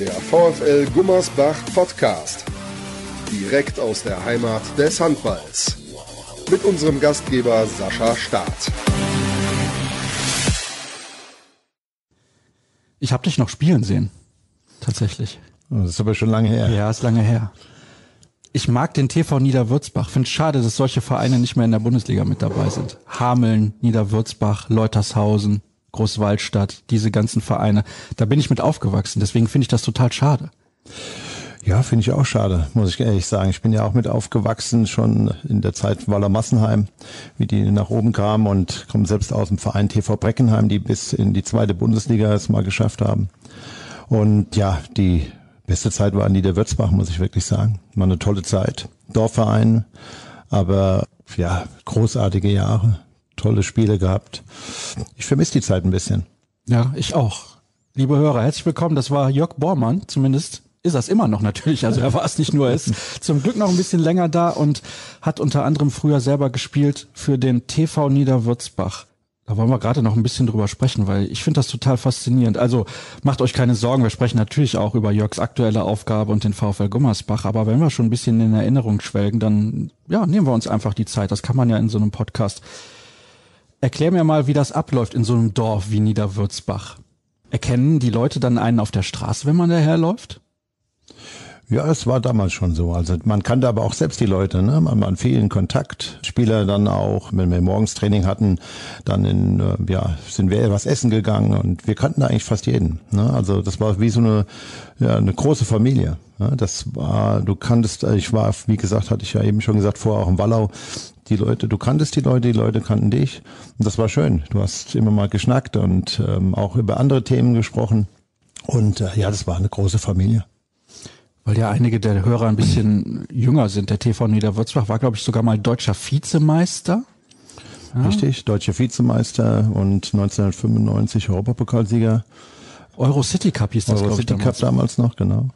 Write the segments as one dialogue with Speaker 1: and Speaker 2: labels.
Speaker 1: Der VfL Gummersbach Podcast. Direkt aus der Heimat des Handballs. Mit unserem Gastgeber Sascha Staat.
Speaker 2: Ich habe dich noch spielen sehen. Tatsächlich.
Speaker 3: Das ist aber schon lange her.
Speaker 2: Ja, ist lange her. Ich mag den TV Niederwürzbach. Finde schade, dass solche Vereine nicht mehr in der Bundesliga mit dabei sind. Hameln, Niederwürzbach, Leutershausen, Großwaldstadt, diese ganzen Vereine. Da bin ich mit aufgewachsen. Deswegen finde ich das total schade.
Speaker 3: Ja, finde ich auch schade, muss ich ehrlich sagen. Ich bin ja auch mit aufgewachsen, schon in der Zeit Waller Massenheim, wie die nach oben kamen und komme selbst aus dem Verein TV Breckenheim, die bis in die zweite Bundesliga es mal geschafft haben. Und ja, die beste Zeit war in Würzbach, muss ich wirklich sagen. War eine tolle Zeit. Dorfverein, aber ja, großartige Jahre, tolle Spiele gehabt. Ich vermisse die Zeit ein bisschen.
Speaker 2: Ja, ich auch. Liebe Hörer, herzlich willkommen. Das war Jörg Bormann, zumindest ist das immer noch natürlich. Also er war es nicht nur, er ist zum Glück noch ein bisschen länger da und hat unter anderem früher selber gespielt für den TV Niederwürzbach. Da wollen wir gerade noch ein bisschen drüber sprechen, weil ich finde das total faszinierend. Also macht euch keine Sorgen, wir sprechen natürlich auch über Jörgs aktuelle Aufgabe und den VfL Gummersbach. Aber wenn wir schon ein bisschen in Erinnerung schwelgen, dann ja, nehmen wir uns einfach die Zeit. Das kann man ja in so einem Podcast. Erklär mir mal, wie das abläuft in so einem Dorf wie Niederwürzbach. Erkennen die Leute dann einen auf der Straße, wenn man daherläuft?
Speaker 3: Ja, es war damals schon so. Also man kannte aber auch selbst die Leute, ne? Man, man vielen Kontakt. Spieler dann auch, wenn wir morgens Training hatten, dann in, äh, ja, sind wir etwas essen gegangen und wir kannten da eigentlich fast jeden. Ne? Also das war wie so eine, ja, eine große Familie. Ne? Das war, du kanntest, äh, ich war, wie gesagt, hatte ich ja eben schon gesagt, vorher auch im Wallau. Die Leute, du kanntest die Leute, die Leute kannten dich. Und das war schön. Du hast immer mal geschnackt und ähm, auch über andere Themen gesprochen. Und äh, ja, das war eine große Familie
Speaker 2: weil ja einige der Hörer ein bisschen jünger sind. Der TV Niederwürzbach war, glaube ich, sogar mal deutscher Vizemeister.
Speaker 3: Ja. Richtig, deutscher Vizemeister und 1995 Europapokalsieger.
Speaker 2: Euro City Cup hieß das,
Speaker 3: Euro City damals. Cup damals noch, genau.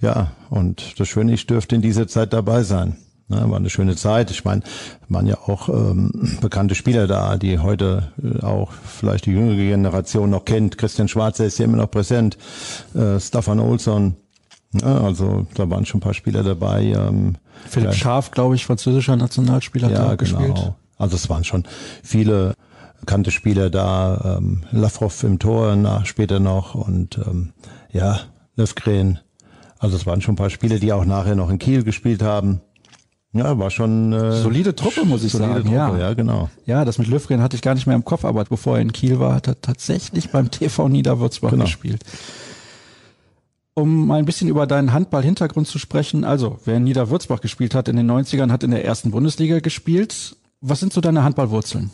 Speaker 3: Ja, und das Schöne, ich dürfte in dieser Zeit dabei sein. Ja, war eine schöne Zeit. Ich meine, waren ja auch ähm, bekannte Spieler da, die heute äh, auch vielleicht die jüngere Generation noch kennt. Christian Schwarzer ist ja immer noch präsent. Äh, Staffan Olsson, ja, also da waren schon ein paar Spieler dabei. Ähm,
Speaker 2: Philipp ja, Scharf, glaube ich, französischer Nationalspieler,
Speaker 3: ja, da genau. gespielt. Also es waren schon viele bekannte Spieler da. Ähm, Lavrov im Tor nach später noch und ähm, ja, Löfgren. Also es waren schon ein paar Spieler, die auch nachher noch in Kiel gespielt haben. Ja, war schon
Speaker 2: äh, solide Truppe, muss ich solide sagen. Truppe,
Speaker 3: ja. ja, genau.
Speaker 2: Ja, das mit Löfgren hatte ich gar nicht mehr im Kopf, aber bevor er in Kiel war, hat er tatsächlich beim TV Niederwürzbach genau. gespielt um mal ein bisschen über deinen Handball-Hintergrund zu sprechen. Also, wer in Niederwürzbach gespielt hat in den 90ern, hat in der ersten Bundesliga gespielt. Was sind so deine Handballwurzeln?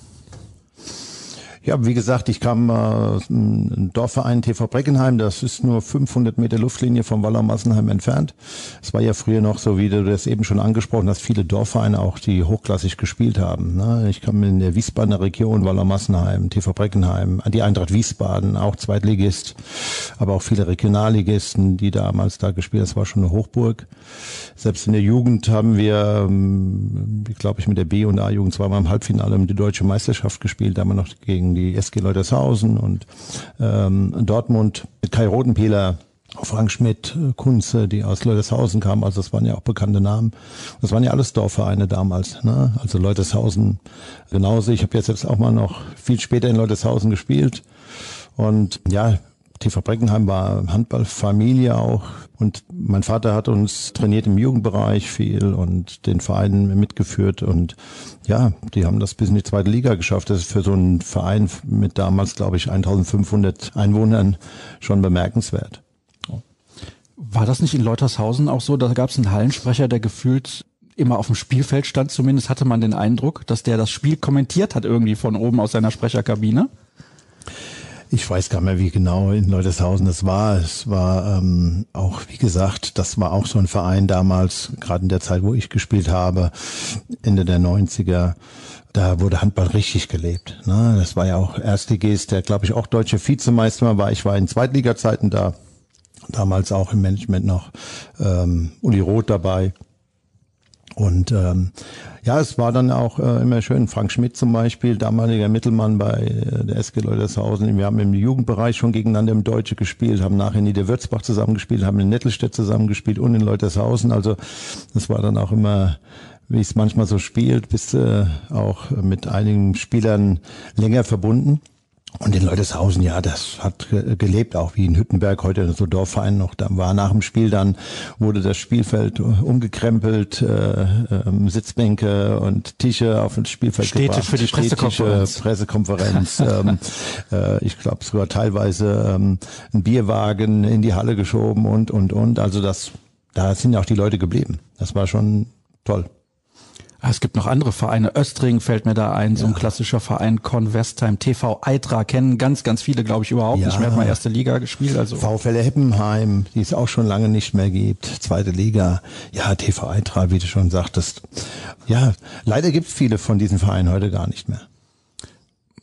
Speaker 3: Ja, wie gesagt, ich kam äh, ein Dorfverein TV Breckenheim, das ist nur 500 Meter Luftlinie vom Waller Massenheim entfernt. Es war ja früher noch so, wie du das eben schon angesprochen hast, viele Dorfvereine auch, die hochklassig gespielt haben. Ne? Ich kam in der Wiesbadener Region, Waller Massenheim, TV Breckenheim, die Eintracht Wiesbaden, auch Zweitligist, aber auch viele Regionalligisten, die damals da gespielt haben. Das war schon eine Hochburg. Selbst in der Jugend haben wir, ähm, glaube ich, mit der B- und A-Jugend zweimal im Halbfinale um die deutsche Meisterschaft gespielt. Da haben wir noch gegen gegen die SG Leutershausen und ähm, Dortmund Kai Rotenpeler, Frank Schmidt, Kunze, die aus Leutershausen kamen, also das waren ja auch bekannte Namen. Das waren ja alles Dorfvereine damals, ne? Also Leutershausen genauso. Ich habe jetzt selbst auch mal noch viel später in Leutershausen gespielt. Und ja, TV Breckenheim war Handballfamilie auch. Und mein Vater hat uns trainiert im Jugendbereich viel und den Verein mitgeführt. Und ja, die haben das bis in die zweite Liga geschafft. Das ist für so einen Verein mit damals, glaube ich, 1500 Einwohnern schon bemerkenswert.
Speaker 2: War das nicht in Leutershausen auch so? Da gab es einen Hallensprecher, der gefühlt immer auf dem Spielfeld stand. Zumindest hatte man den Eindruck, dass der das Spiel kommentiert hat irgendwie von oben aus seiner Sprecherkabine.
Speaker 3: Ich weiß gar nicht mehr, wie genau in Leuteshausen das war. Es war ähm, auch, wie gesagt, das war auch so ein Verein damals, gerade in der Zeit, wo ich gespielt habe, Ende der 90er. Da wurde Handball richtig gelebt. Ne? Das war ja auch Erstligist, der, glaube ich, auch deutsche Vizemeister war. Ich war in Zweitliga-Zeiten da, damals auch im Management noch ähm, Uli Roth dabei. Und ähm, Ja, es war dann auch äh, immer schön. Frank Schmidt zum Beispiel, damaliger Mittelmann bei äh, der SG Leutershausen. Wir haben im Jugendbereich schon gegeneinander im Deutsche gespielt, haben nachher in Niederwürzbach zusammengespielt, haben in Nettelstedt zusammengespielt und in Leutershausen. Also das war dann auch immer wie es manchmal so spielt, bist du äh, auch mit einigen Spielern länger verbunden. Und in Leuteshausen, ja, das hat gelebt, auch wie in Hüttenberg, heute so Dorfverein noch. Da war nach dem Spiel dann, wurde das Spielfeld umgekrempelt, äh, äh, Sitzbänke und Tische auf das Spielfeld
Speaker 2: Städte
Speaker 3: gebracht.
Speaker 2: für die Pressekonferenz.
Speaker 3: Pressekonferenz. ähm, äh, ich glaube sogar teilweise ähm, ein Bierwagen in die Halle geschoben und, und, und. Also das, da sind ja auch die Leute geblieben. Das war schon toll.
Speaker 2: Ah, es gibt noch andere Vereine. Östring fällt mir da ein, so ein klassischer Verein. Convestheim, TV Eitra kennen ganz, ganz viele, glaube ich, überhaupt
Speaker 3: Ja.
Speaker 2: nicht mehr. Hat mal erste Liga gespielt. Also
Speaker 3: VfL Heppenheim, die es auch schon lange nicht mehr gibt, zweite Liga, ja, TV Eintracht, wie du schon sagtest. Ja, leider gibt es viele von diesen Vereinen heute gar nicht mehr.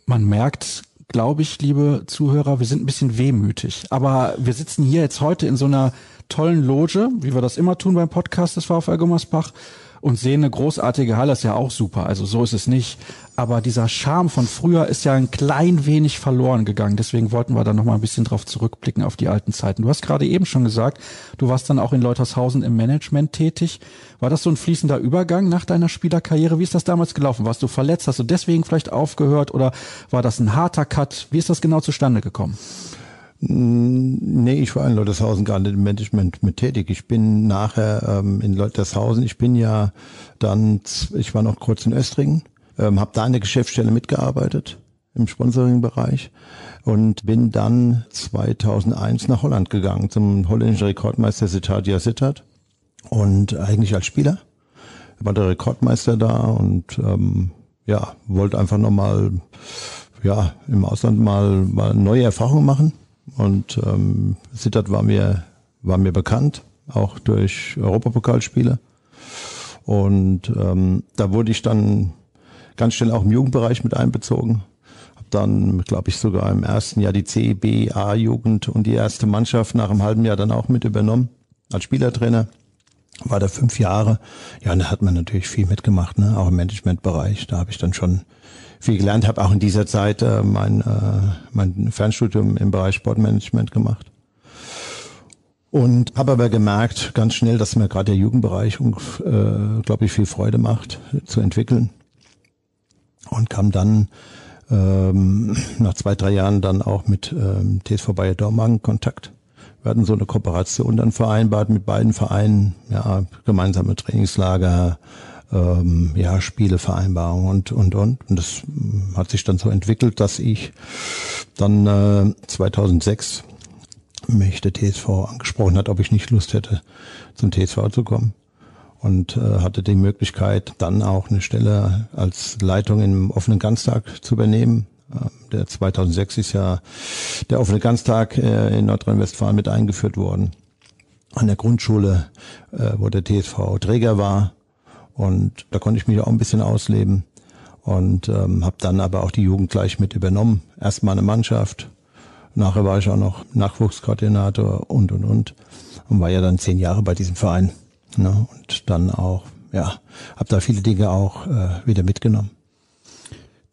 Speaker 2: man merkt, glaube ich, liebe Zuhörer, wir sind ein bisschen wehmütig. Aber wir sitzen hier jetzt heute in so einer tollen Loge, wie wir das immer tun beim Podcast des VfL Gummersbach und sehen eine großartige Halle, ist ja auch super. Also so ist es nicht. Aber dieser Charme von früher ist ja ein klein wenig verloren gegangen. Deswegen wollten wir da noch mal ein bisschen drauf zurückblicken auf die alten Zeiten. Du hast gerade eben schon gesagt, du warst dann auch in Leutershausen im Management tätig. War das so ein fließender Übergang nach deiner Spielerkarriere? Wie ist das damals gelaufen? Warst du verletzt? Hast du deswegen vielleicht aufgehört? Oder war das ein harter Cut? Wie ist das genau zustande gekommen?
Speaker 3: Nee, ich war in Leutershausen gar nicht im Management mit tätig. Ich bin nachher ähm, in Leutershausen, ich bin ja dann, ich war noch kurz in Östringen, ähm, habe da in der Geschäftsstelle mitgearbeitet im Sponsoring-Bereich und bin dann 2001 nach Holland gegangen zum holländischen Rekordmeister Sitadia Sittard und eigentlich als Spieler. War der Rekordmeister da und ähm, ja wollte einfach nochmal ja im Ausland mal, mal neue Erfahrungen machen und ähm, Sittard war mir war mir bekannt auch durch Europapokalspiele und ähm, da wurde ich dann ganz schnell auch im Jugendbereich mit einbezogen habe dann glaube ich sogar im ersten Jahr die C B A Jugend und die erste Mannschaft nach einem halben Jahr dann auch mit übernommen als Spielertrainer war da fünf Jahre. Ja, und da hat man natürlich viel mitgemacht, ne? auch im Managementbereich. Da habe ich dann schon viel gelernt, habe auch in dieser Zeit äh, mein, äh, mein Fernstudium im Bereich Sportmanagement gemacht. Und habe aber gemerkt ganz schnell, dass mir gerade der Jugendbereich, äh, glaube ich, viel Freude macht zu entwickeln. Und kam dann ähm, nach zwei, drei Jahren dann auch mit ähm, TSV Bayer Dormagen Kontakt. Wir hatten so eine Kooperation dann vereinbart mit beiden Vereinen, ja, gemeinsame Trainingslager, ähm, ja, Spielevereinbarungen und, und, und. Und das mm, hat sich dann so entwickelt, dass ich dann äh, 2006 mich der TSV angesprochen hat, ob ich nicht Lust hätte, zum TSV zu kommen. Und äh, hatte die Möglichkeit, dann auch eine Stelle als Leitung im offenen Ganztag zu übernehmen. Ähm, Der 2006 ist ja der offene Ganztag äh, in Nordrhein-Westfalen mit eingeführt worden. An der Grundschule, äh, wo der TSV Träger war. Und da konnte ich mich auch ein bisschen ausleben. Und ähm, habe dann aber auch die Jugend gleich mit übernommen. Erstmal eine Mannschaft. Nachher war ich auch noch Nachwuchskoordinator und, und, und. Und war ja dann zehn Jahre bei diesem Verein. Ne? Und dann auch, ja, habe da viele Dinge auch äh, wieder mitgenommen.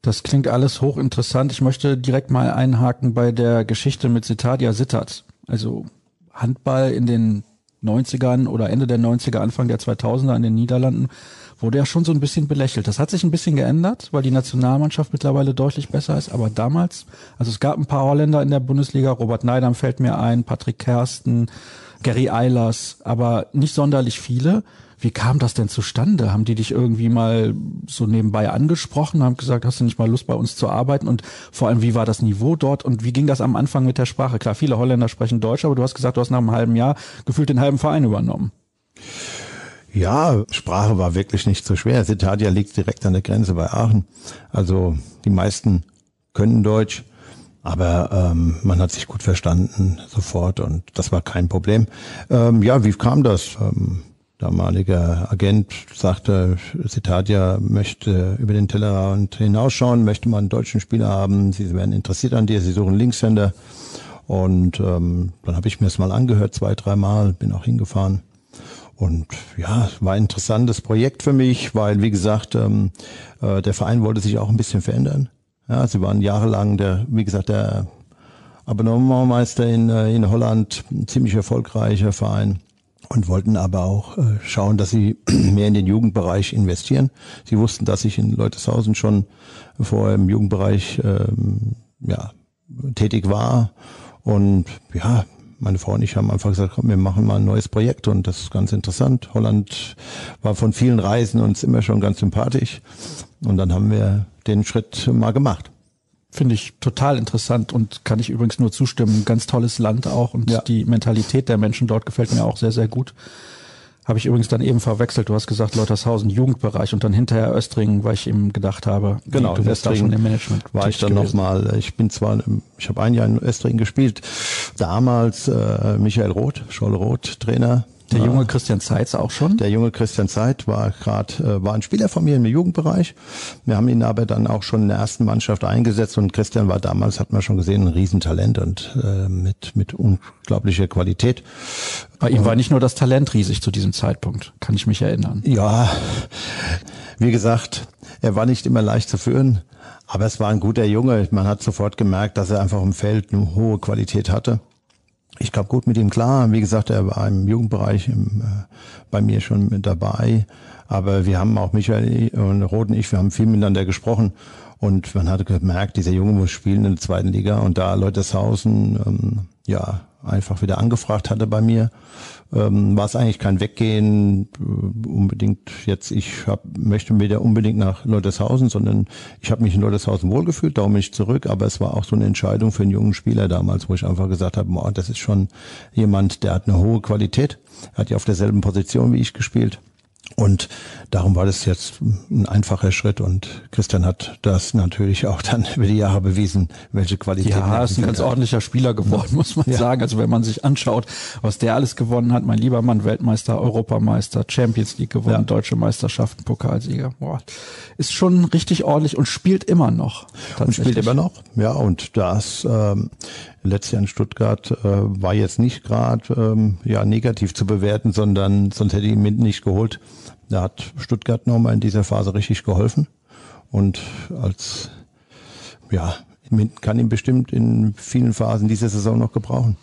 Speaker 2: Das klingt alles hochinteressant. Ich möchte direkt mal einhaken bei der Geschichte mit Citadia Sittard. Also Handball in den 90ern oder Ende der 90er, Anfang der 2000er in den Niederlanden wurde ja schon so ein bisschen belächelt. Das hat sich ein bisschen geändert, weil die Nationalmannschaft mittlerweile deutlich besser ist. Aber damals, also es gab ein paar Holländer in der Bundesliga. Robert Neidam fällt mir ein, Patrick Kersten, Gary Eilers, aber nicht sonderlich viele. Wie kam das denn zustande? Haben die dich irgendwie mal so nebenbei angesprochen, haben gesagt, hast du nicht mal Lust bei uns zu arbeiten? Und vor allem, wie war das Niveau dort und wie ging das am Anfang mit der Sprache? Klar, viele Holländer sprechen Deutsch, aber du hast gesagt, du hast nach einem halben Jahr gefühlt den halben Verein übernommen.
Speaker 3: Ja, Sprache war wirklich nicht so schwer. Citadia liegt direkt an der Grenze bei Aachen. Also die meisten können Deutsch, aber ähm, man hat sich gut verstanden sofort und das war kein Problem. Ähm, ja, wie kam das? Ähm, damaliger Agent sagte, Citadia möchte über den Tellerrand hinausschauen, möchte mal einen deutschen Spieler haben. Sie werden interessiert an dir, sie suchen Linkshänder. Und ähm, dann habe ich mir das mal angehört, zwei, dreimal, bin auch hingefahren. Und ja, war ein interessantes Projekt für mich, weil, wie gesagt, ähm, äh, der Verein wollte sich auch ein bisschen verändern. Ja, sie waren jahrelang der, wie gesagt, der Abonnementmeister in, äh, in Holland, ein ziemlich erfolgreicher Verein und wollten aber auch äh, schauen, dass sie mehr in den Jugendbereich investieren. Sie wussten, dass ich in Leutershausen schon vorher im Jugendbereich ähm, ja, tätig war und ja, meine Frau und ich haben einfach gesagt, komm, wir machen mal ein neues Projekt und das ist ganz interessant. Holland war von vielen Reisen uns immer schon ganz sympathisch und dann haben wir den Schritt mal gemacht.
Speaker 2: Finde ich total interessant und kann ich übrigens nur zustimmen. Ganz tolles Land auch und ja. die Mentalität der Menschen dort gefällt mir auch sehr, sehr gut. Habe ich übrigens dann eben verwechselt. Du hast gesagt Leutershausen Jugendbereich und dann hinterher Östringen, weil ich eben gedacht habe,
Speaker 3: genau, du wirst da schon im Management. War ich dann nochmal, ich bin zwar, ich habe ein Jahr in Östringen gespielt, damals äh, Michael Roth, Scholle Roth, Trainer,
Speaker 2: der junge Christian Zeitz auch schon?
Speaker 3: Der junge Christian Zeit war gerade äh, war ein Spieler von mir im Jugendbereich. Wir haben ihn aber dann auch schon in der ersten Mannschaft eingesetzt und Christian war damals, hat man schon gesehen, ein Riesentalent und äh, mit mit unglaublicher Qualität.
Speaker 2: Bei ihm war nicht nur das Talent riesig zu diesem Zeitpunkt, kann ich mich erinnern.
Speaker 3: Ja, wie gesagt, er war nicht immer leicht zu führen, aber es war ein guter Junge. Man hat sofort gemerkt, dass er einfach im Feld eine hohe Qualität hatte ich kam gut mit ihm klar. Wie gesagt, er war im Jugendbereich im, äh, bei mir schon mit dabei. Aber wir haben auch Michael und Roth und ich, wir haben viel miteinander gesprochen. Und man hatte gemerkt, dieser Junge muss spielen in der zweiten Liga. Und da Leutershausen, ähm, ja, einfach wieder angefragt hatte bei mir, ähm, war es eigentlich kein Weggehen äh, unbedingt jetzt, ich hab, möchte wieder unbedingt nach Leutershausen, sondern ich habe mich in Leutershausen wohlgefühlt, darum bin ich zurück, aber es war auch so eine Entscheidung für einen jungen Spieler damals, wo ich einfach gesagt habe, boah, das ist schon jemand, der hat eine hohe Qualität, hat ja auf derselben Position wie ich gespielt und darum war das jetzt ein einfacher Schritt und Christian hat das natürlich auch dann über die Jahre bewiesen, welche Qualität
Speaker 2: ja, er ist ein ganz hat. ordentlicher Spieler geworden, muss man ja. sagen. Also wenn man sich anschaut, was der alles gewonnen hat, mein lieber Mann, Weltmeister, Europameister, Champions League gewonnen, ja. deutsche Meisterschaften, Pokalsieger, boah, ist schon richtig ordentlich und spielt immer noch.
Speaker 3: Und spielt immer noch, ja. Und das ähm, letztes Jahr in Stuttgart äh, war jetzt nicht gerade ähm, ja negativ zu bewerten, sondern sonst hätte ich ihn nicht geholt. Da hat Stuttgart nochmal in dieser Phase richtig geholfen und als ja kann ihn bestimmt in vielen Phasen dieser Saison noch gebrauchen.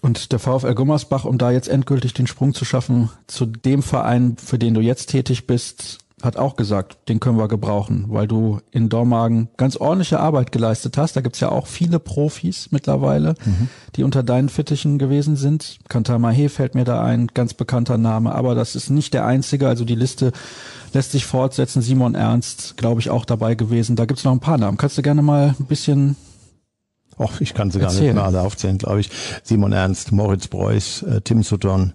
Speaker 2: Und der VfL Gummersbach, um da jetzt endgültig den Sprung zu schaffen zu dem Verein, für den du jetzt tätig bist, hat auch gesagt, den können wir gebrauchen, weil du in Dormagen ganz ordentliche Arbeit geleistet hast. Da gibt's ja auch viele Profis mittlerweile, mhm. die unter deinen Fittichen gewesen sind. Kantar Mahe fällt mir da ein, ganz bekannter Name, aber das ist nicht der einzige. Also die Liste lässt sich fortsetzen. Simon Ernst, glaube ich, auch dabei gewesen. Da gibt's noch ein paar Namen. Kannst du gerne mal ein bisschen
Speaker 3: Och, ich kann sie gar nicht mehr alle aufzählen, glaube ich. Simon Ernst, Moritz Preuß, äh, Tim Sutton,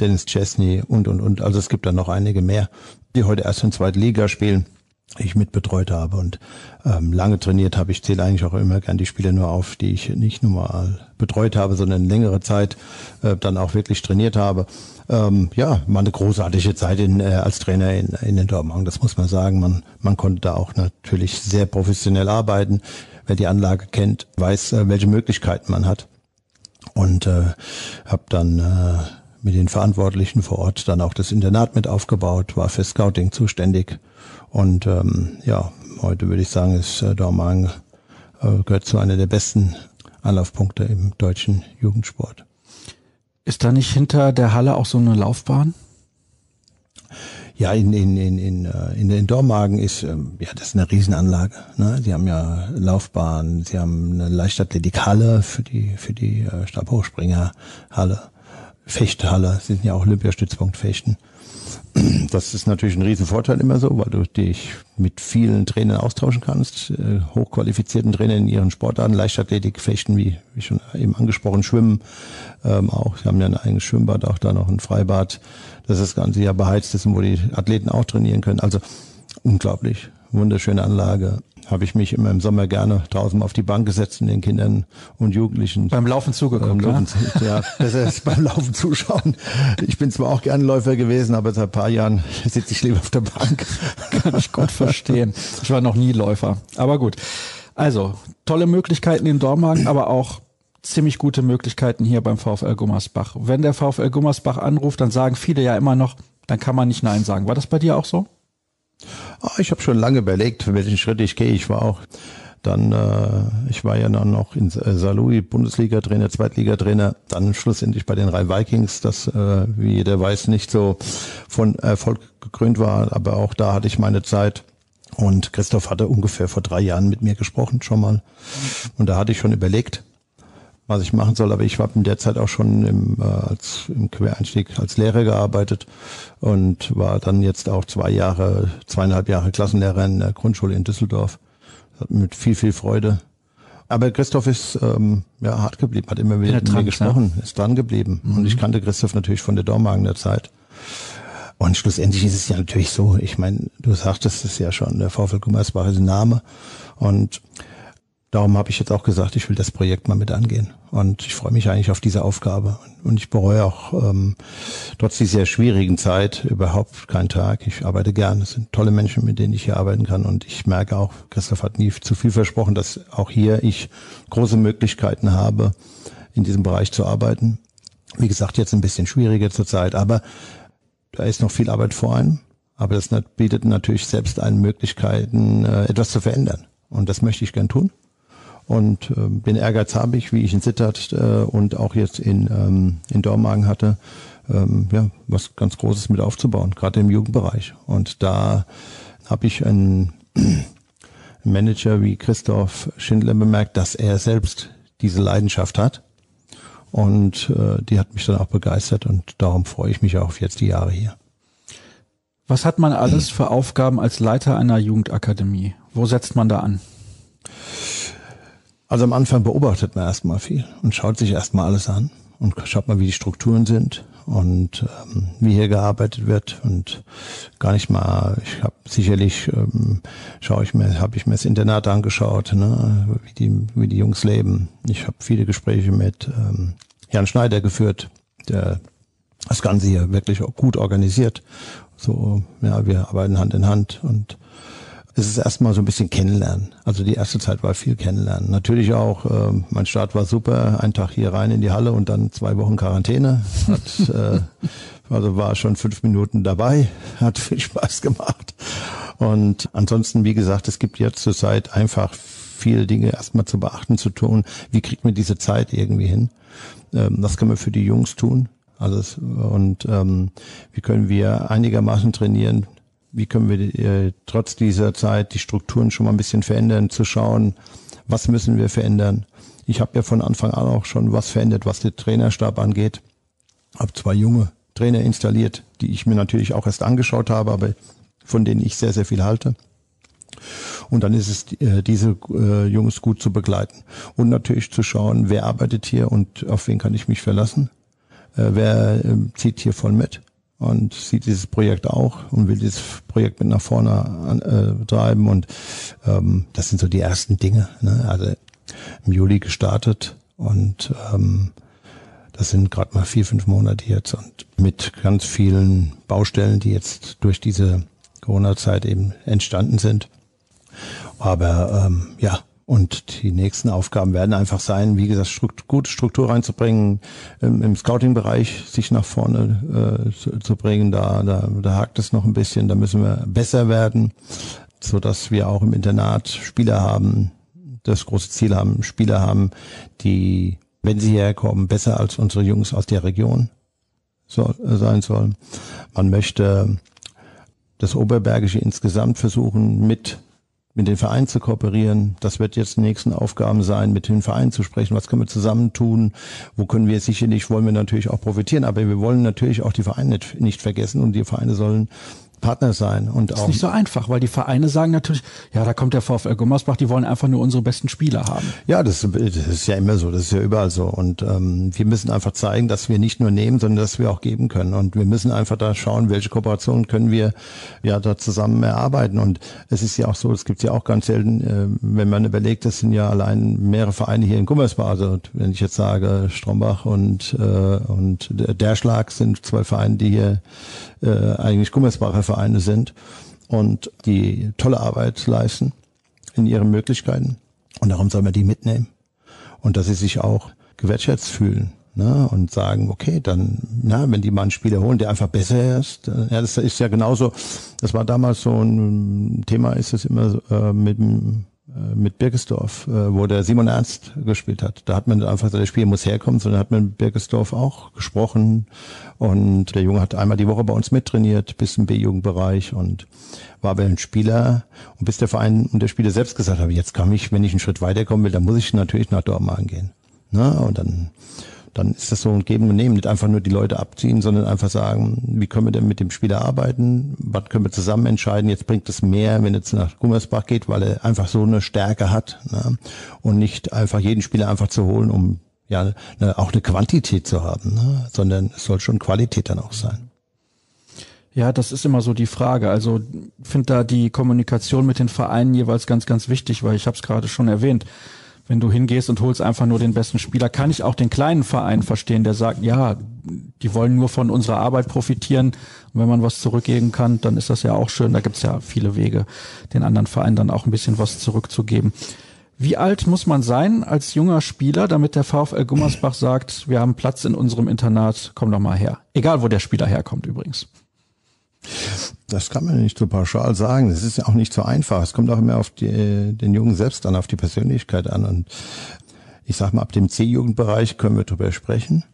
Speaker 3: Dennis Chesney und, und, und. Also es gibt da noch einige mehr die heute erst in zweiter Liga spielen, ich mitbetreut habe und ähm, lange trainiert habe. Ich zähle eigentlich auch immer gern die Spiele nur auf, die ich nicht nur mal betreut habe, sondern längere Zeit äh, dann auch wirklich trainiert habe. Ähm, ja, war eine großartige Zeit in, äh, als Trainer in, in den Dortmund, das muss man sagen. Man, man konnte da auch natürlich sehr professionell arbeiten. Wer die Anlage kennt, weiß, äh, welche Möglichkeiten man hat. Und äh, habe dann äh, mit den Verantwortlichen vor Ort dann auch das Internat mit aufgebaut, war für Scouting zuständig. Und ähm, ja, heute würde ich sagen, ist äh, Dormagen äh, gehört zu einer der besten Anlaufpunkte im deutschen Jugendsport.
Speaker 2: Ist da nicht hinter der Halle auch so eine Laufbahn?
Speaker 3: Ja, in, in, in, in, äh, in den Dormagen ist, ähm, ja, das ist eine Riesenanlage. Ne? Sie haben ja Laufbahn, sie haben eine Leichtathletikhalle für die, für die äh, Stabhochspringerhalle. Fechthalle, sie sind ja auch Olympiastützpunkt Fechten. Das ist natürlich ein Riesenvorteil immer so, weil du dich mit vielen Trainern austauschen kannst, äh, hochqualifizierten Trainern in ihren Sportarten, Leichtathletik, Fechten, wie, wie schon eben angesprochen, Schwimmen ähm, auch. Sie haben ja ein eigenes Schwimmbad, auch da noch ein Freibad, das das ganze Jahr beheizt ist und wo die Athleten auch trainieren können. Also unglaublich, wunderschöne Anlage habe ich mich immer im Sommer gerne draußen auf die Bank gesetzt und den Kindern und Jugendlichen
Speaker 2: beim Laufen zugeguckt.
Speaker 3: Ähm, Laufen, ja, besser ist beim Laufen zuschauen. Ich bin zwar auch gerne Läufer gewesen, aber seit ein paar Jahren sitze ich lieber auf der Bank.
Speaker 2: Kann ich gut verstehen. Ich war noch nie Läufer, aber gut. Also tolle Möglichkeiten in Dormagen, aber auch ziemlich gute Möglichkeiten hier beim VfL Gummersbach. Wenn der VfL Gummersbach anruft, dann sagen viele ja immer noch, dann kann man nicht Nein sagen. War das bei dir auch so?
Speaker 3: Ah, ich habe schon lange überlegt, welchen Schritt ich gehe. Ich war auch dann, äh, ich war ja dann noch in äh, Salui, Bundesliga-Trainer, Zweitligatrainer, dann schlussendlich bei den Rhein Vikings, das, äh, wie jeder weiß, nicht so von Erfolg gekrönt war, aber auch da hatte ich meine Zeit. Und Christoph hatte ungefähr vor drei Jahren mit mir gesprochen schon mal. Und da hatte ich schon überlegt, was ich machen soll. Aber ich habe in der Zeit auch schon im, äh, als, im Quereinstieg als Lehrer gearbeitet und war dann jetzt auch zwei Jahre, zweieinhalb Jahre Klassenlehrer in der Grundschule in Düsseldorf. Mit viel, viel Freude. Aber Christoph ist ähm, ja hart geblieben, hat immer wieder mit mir gesprochen, ja. ist dran geblieben. Mhm. Und ich kannte Christoph natürlich von der Dormagener Zeit. Und schlussendlich ist es ja natürlich so, ich meine, du sagtest es ja schon, der VfL Gummersbach ist ein Name. Und darum habe ich jetzt auch gesagt, ich will das Projekt mal mit angehen. Und ich freue mich eigentlich auf diese Aufgabe. Und ich bereue auch ähm, trotz dieser schwierigen Zeit überhaupt keinen Tag. Ich arbeite gern. Es sind tolle Menschen, mit denen ich hier arbeiten kann. Und ich merke auch, Christoph hat nie zu viel versprochen, dass auch hier ich große Möglichkeiten habe, in diesem Bereich zu arbeiten. Wie gesagt, jetzt ein bisschen schwieriger zurzeit, aber da ist noch viel Arbeit vor einem. Aber das bietet natürlich selbst einen Möglichkeiten, äh, etwas zu verändern. Und das möchte ich gern tun. Und äh, den Ehrgeiz habe ich, wie ich in Sittert äh, und auch jetzt in, ähm, in Dormagen hatte, ähm, ja, was ganz Großes mit aufzubauen, gerade im Jugendbereich. Und da habe ich einen Manager wie Christoph Schindler bemerkt, dass er selbst diese Leidenschaft hat. Und äh, die hat mich dann auch begeistert und darum freue ich mich auch auf jetzt die Jahre hier.
Speaker 2: Was hat man alles für Aufgaben als Leiter einer Jugendakademie? Wo setzt man da an?
Speaker 3: Also am Anfang beobachtet man erstmal viel und schaut sich erstmal alles an und schaut mal, wie die Strukturen sind und ähm, wie hier gearbeitet wird und gar nicht mal, ich habe sicherlich ähm, schaue ich mir, habe ich mir das Internat angeschaut, ne, wie die wie die Jungs leben. Ich habe viele Gespräche mit ähm, Jan Schneider geführt, der das Ganze hier wirklich gut organisiert. So, ja, wir arbeiten Hand in Hand und es ist erstmal so ein bisschen kennenlernen. Also die erste Zeit war viel kennenlernen. Natürlich auch, äh, mein Start war super, ein Tag hier rein in die Halle und dann zwei Wochen Quarantäne. Hat, äh, also war schon fünf Minuten dabei, hat viel Spaß gemacht. Und ansonsten, wie gesagt, es gibt jetzt zur Zeit einfach viele Dinge erstmal zu beachten, zu tun. Wie kriegt man diese Zeit irgendwie hin? Ähm, was können wir für die Jungs tun? Also und ähm, wie können wir einigermaßen trainieren, wie können wir äh, trotz dieser Zeit die Strukturen schon mal ein bisschen verändern, zu schauen, was müssen wir verändern. Ich habe ja von Anfang an auch schon was verändert, was den Trainerstab angeht. Habe zwei junge Trainer installiert, die ich mir natürlich auch erst angeschaut habe, aber von denen ich sehr, sehr viel halte. Und dann ist es, äh, diese äh, Jungs gut zu begleiten. Und natürlich zu schauen, wer arbeitet hier und auf wen kann ich mich verlassen. Äh, wer äh, zieht hier voll mit und sieht dieses Projekt auch und will dieses Projekt mit nach vorne an, äh, treiben und ähm, das sind so die ersten Dinge. Ne? Also im Juli gestartet und ähm, das sind gerade mal vier, fünf Monate jetzt und mit ganz vielen Baustellen, die jetzt durch diese Corona-Zeit eben entstanden sind. Aber ähm, ja, und die nächsten Aufgaben werden einfach sein, wie gesagt, Strukt gute Struktur reinzubringen, im, im Scouting-Bereich sich nach vorne äh, zu, zu, bringen. Da, da, da hakt es noch ein bisschen, da müssen wir besser werden, so dass wir auch im Internat Spieler haben, das große Ziel haben, Spieler haben, die, wenn sie herkommen, besser als unsere Jungs aus der Region soll, äh, sein sollen. Man möchte das Oberbergische insgesamt versuchen, mit mit den Vereinen zu kooperieren. Das wird jetzt die nächsten Aufgaben sein, mit den Vereinen zu sprechen. Was können wir zusammen tun? Wo können wir sicherlich, wollen wir natürlich auch profitieren, aber wir wollen natürlich auch die Vereine nicht vergessen und die Vereine sollen Partner sein. Und
Speaker 2: das ist auch nicht so einfach, weil die Vereine sagen natürlich, ja, da kommt der VfL Gummersbach, die wollen einfach nur unsere besten Spieler haben.
Speaker 3: Ja, das, das ist ja immer so, das ist ja überall so. Und ähm, wir müssen einfach zeigen, dass wir nicht nur nehmen, sondern dass wir auch geben können. Und wir müssen einfach da schauen, welche Kooperationen können wir ja da zusammen erarbeiten. Und es ist ja auch so, es gibt ja auch ganz selten, äh, wenn man überlegt, das sind ja allein mehrere Vereine hier in Gummersbach. Also wenn ich jetzt sage, Strombach und, äh, und der Schlag sind zwei Vereine, die hier äh, eigentlich Gummersbacher Vereine sind und die tolle Arbeit leisten in ihren Möglichkeiten. Und darum soll man die mitnehmen. Und dass sie sich auch gewertschätzt fühlen. Ne, und sagen, okay, dann, na, wenn die mal einen Spieler holen, der einfach besser ist, ja, das ist ja genauso, das war damals so ein Thema, ist es immer äh, mit dem äh, mit Birkesdorf, äh, wo der Simon Ernst gespielt hat. Da hat man einfach gesagt, der Spiel muss herkommen, sondern hat man mit Birkesdorf auch gesprochen und der Junge hat einmal die Woche bei uns mittrainiert, bis im B-Jugendbereich und war aber ein Spieler und bis der Verein und der Spieler selbst gesagt haben, jetzt kann ich, wenn ich einen Schritt weiterkommen will, dann muss ich natürlich nach Dortmund gehen. Na, und dann dann ist das so ein Geben und Nehmen, nicht einfach nur die Leute abziehen, sondern einfach sagen, wie können wir denn mit dem Spieler arbeiten, was können wir zusammen entscheiden, jetzt bringt es mehr, wenn es nach Gummersbach geht, weil er einfach so eine Stärke hat ne? und nicht einfach jeden Spieler einfach zu holen, um ja ne, auch eine Quantität zu haben, ne? sondern es soll schon Qualität dann auch sein.
Speaker 2: Ja, das ist immer so die Frage. Also finde da die Kommunikation mit den Vereinen jeweils ganz, ganz wichtig, weil ich habe es gerade schon erwähnt wenn du hingehst und holst einfach nur den besten Spieler, kann ich auch den kleinen Verein verstehen, der sagt, ja, die wollen nur von unserer Arbeit profitieren. Und wenn man was zurückgeben kann, dann ist das ja auch schön. Da gibt's ja viele Wege, den anderen Vereinen dann auch ein bisschen was zurückzugeben. Wie alt muss man sein als junger Spieler, damit der VfL Gummersbach sagt, wir haben Platz in unserem Internat, komm doch mal her. Egal, wo der Spieler herkommt übrigens.
Speaker 3: Das kann man nicht so pauschal sagen. Das ist ja auch nicht so einfach. Es kommt auch immer auf die, den Jungen selbst an, auf die Persönlichkeit an. Und ich sag mal, ab dem C-Jugendbereich können wir drüber sprechen.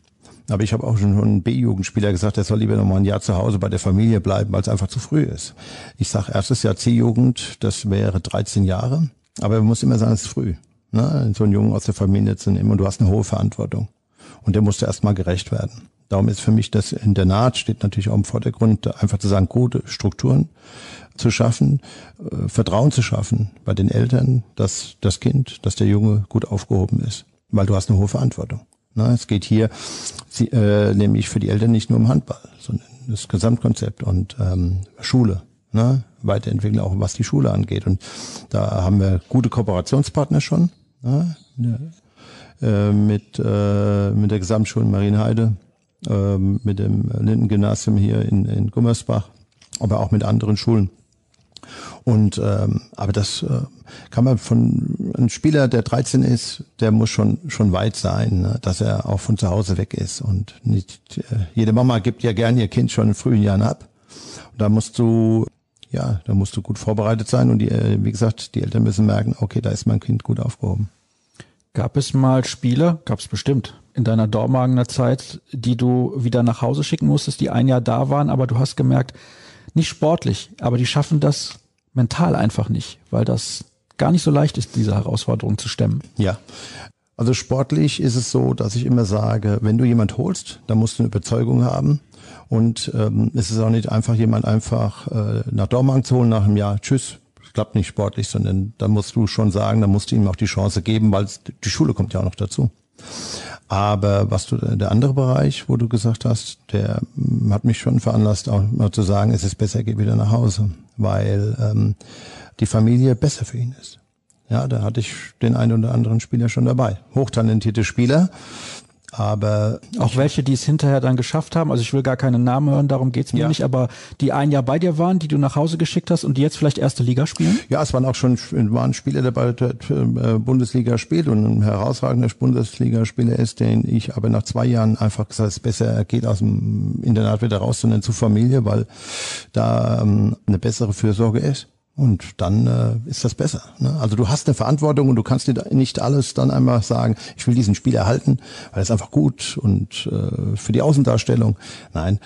Speaker 3: Aber ich habe auch schon einen B-Jugendspieler gesagt, der soll lieber noch mal ein Jahr zu Hause bei der Familie bleiben, weil es einfach zu früh ist. Ich sage, erstes Jahr C-Jugend, das wäre 13 Jahre. Aber man muss immer sagen, es ist früh. Ne? So einen Jungen aus der Familie zu nehmen und du hast eine hohe Verantwortung. Und der musste erstmal gerecht werden. Darum ist für mich das Internat steht natürlich auch im Vordergrund, einfach zu sagen, gute Strukturen zu schaffen, äh, Vertrauen zu schaffen bei den Eltern, dass das Kind, dass der Junge gut aufgehoben ist, weil du hast eine hohe Verantwortung. Na, es geht hier sie, äh, nämlich für die Eltern nicht nur um Handball, sondern das Gesamtkonzept und ähm, Schule, ne? Weiterentwickeln auch was die Schule angeht. Und da haben wir gute Kooperationspartner schon ne? äh, mit, äh, mit der Gesamtschule Marienheide, ähm, mit dem Linden-Gymnasium hier in, in Gummersbach, aber auch mit anderen Schulen. Und ähm, aber das äh, kann man von einem Spieler, der 13 ist, der muss schon schon weit sein, ne? dass er auch von zu Hause weg ist und nicht äh, jede Mama gibt ja gern ihr Kind schon in frühen Jahren ab. Und da musst du ja, da musst du gut vorbereitet sein und die, äh, wie gesagt, die Eltern müssen merken, okay, da ist mein Kind gut aufgehoben.
Speaker 2: Gab es mal Spiele, gab es bestimmt, in deiner Dormagener Zeit, die du wieder nach Hause schicken musstest, die ein Jahr da waren, aber du hast gemerkt, nicht sportlich, aber die schaffen das mental einfach nicht, weil das gar nicht so leicht ist, diese Herausforderung zu stemmen.
Speaker 3: Ja. Also sportlich ist es so, dass ich immer sage, wenn du jemand holst, dann musst du eine Überzeugung haben. Und ähm, es ist auch nicht einfach, jemand einfach äh, nach Dormagen zu holen nach einem Jahr, tschüss, klappt nicht sportlich, sondern da musst du schon sagen, da musst du ihm auch die Chance geben, weil die Schule kommt ja auch noch dazu. Aber was du, der andere Bereich, wo du gesagt hast, der hm, hat mich schon veranlasst, auch mal zu sagen, es ist besser, geh wieder nach Hause, weil ähm, die Familie besser für ihn ist. Ja, da hatte ich den einen oder anderen Spieler schon dabei. Hochtalentierte Spieler, aber
Speaker 2: auch welche, die es hinterher dann geschafft haben, also ich will gar keinen Namen hören, darum geht's mir ja. nicht, aber die ein Jahr bei dir waren, die du nach Hause geschickt hast und die jetzt vielleicht erste Liga spielen?
Speaker 3: Ja, es waren auch schon waren Spieler dabei, der äh, Bundesliga spielt und ein herausragender Bundesligaspieler ist, den ich aber nach zwei Jahren einfach gesagt, es besser geht aus dem Internat wieder raus, sondern zur Familie, weil da ähm, eine bessere Fürsorge ist. Und dann äh, ist das besser. Ne? Also du hast eine Verantwortung und du kannst dir nicht alles dann einmal sagen, ich will diesen Spiel erhalten, weil es einfach gut und äh, für die Außendarstellung. Nein,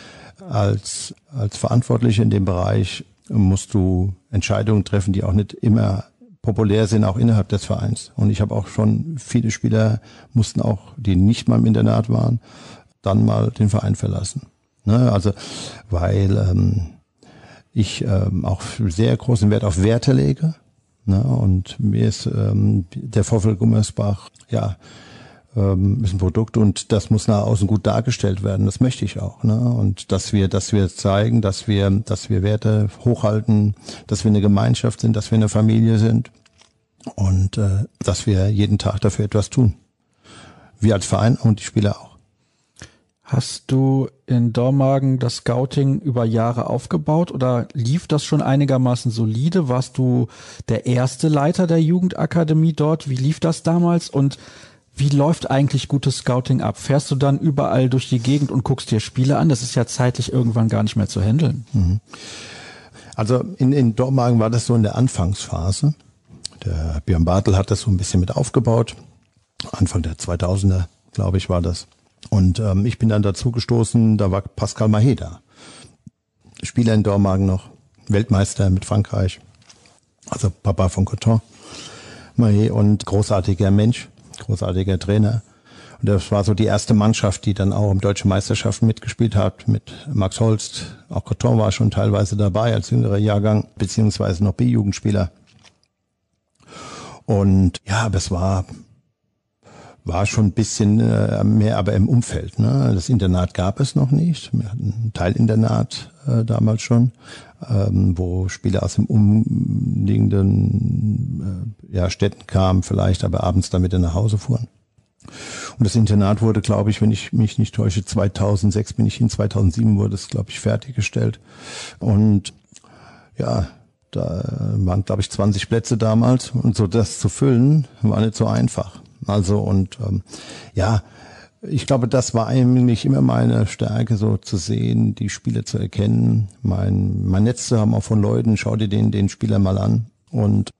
Speaker 3: als, als Verantwortliche in dem Bereich musst du Entscheidungen treffen, die auch nicht immer populär sind, auch innerhalb des Vereins. Und ich habe auch schon viele Spieler mussten auch, die nicht mal im Internat waren, dann mal den Verein verlassen. Ne? Also weil ähm, ich ähm, auch sehr großen Wert auf Werte lege. Ne? Und mir ist ähm, der Vorfall Gummersbach, ja, ähm, ist ein Produkt und das muss nach außen gut dargestellt werden. Das möchte ich auch. Ne? Und dass wir, dass wir zeigen, dass wir, dass wir Werte hochhalten, dass wir eine Gemeinschaft sind, dass wir eine Familie sind und äh, dass wir jeden Tag dafür etwas tun. Wir als Verein und die Spieler auch.
Speaker 2: Hast du in Dormagen das Scouting über Jahre aufgebaut oder lief das schon einigermaßen solide? Warst du der erste Leiter der Jugendakademie dort? Wie lief das damals? Und Wie läuft eigentlich gutes Scouting ab? Fährst du dann überall durch die Gegend und guckst dir Spiele an? Das ist ja zeitlich irgendwann gar nicht mehr zu handeln. Mhm.
Speaker 3: Also in, in Dormagen war das so in der Anfangsphase. Der Björn Bartel hat das so ein bisschen mit aufgebaut. Anfang der 2000er, glaube ich, war das. Und ähm, ich bin dann dazu gestoßen, da war Pascal Maheda. Spieler in Dormagen noch, Weltmeister mit Frankreich, also Papa von Coton. Mahé und großartiger Mensch, großartiger Trainer. Und das war so die erste Mannschaft, die dann auch im Deutschen Meisterschaften mitgespielt hat, mit Max Holst. Auch Coton war schon teilweise dabei als jüngerer Jahrgang, beziehungsweise noch B-Jugendspieler. Und ja, es war war schon ein bisschen äh, mehr aber im Umfeld. Ne? Das Internat gab es noch nicht. Wir hatten ein Teilinternat äh, damals schon, ähm, wo Spieler aus dem umliegenden äh, ja, Städten kamen, vielleicht aber abends damit nach Hause fuhren. Und das Internat wurde, glaube ich, wenn ich mich nicht täusche, 2006 bin ich hin, 2007 wurde es, glaube ich, fertiggestellt. Und ja, da waren, glaube ich, 20 Plätze damals. Und so das zu füllen, war nicht so einfach. Also und ähm, ja, ich glaube, das war eigentlich immer meine Stärke, so zu sehen, die Spiele zu erkennen, mein, mein Netz zu haben auch von Leuten, schau dir den, den Spieler mal an. Und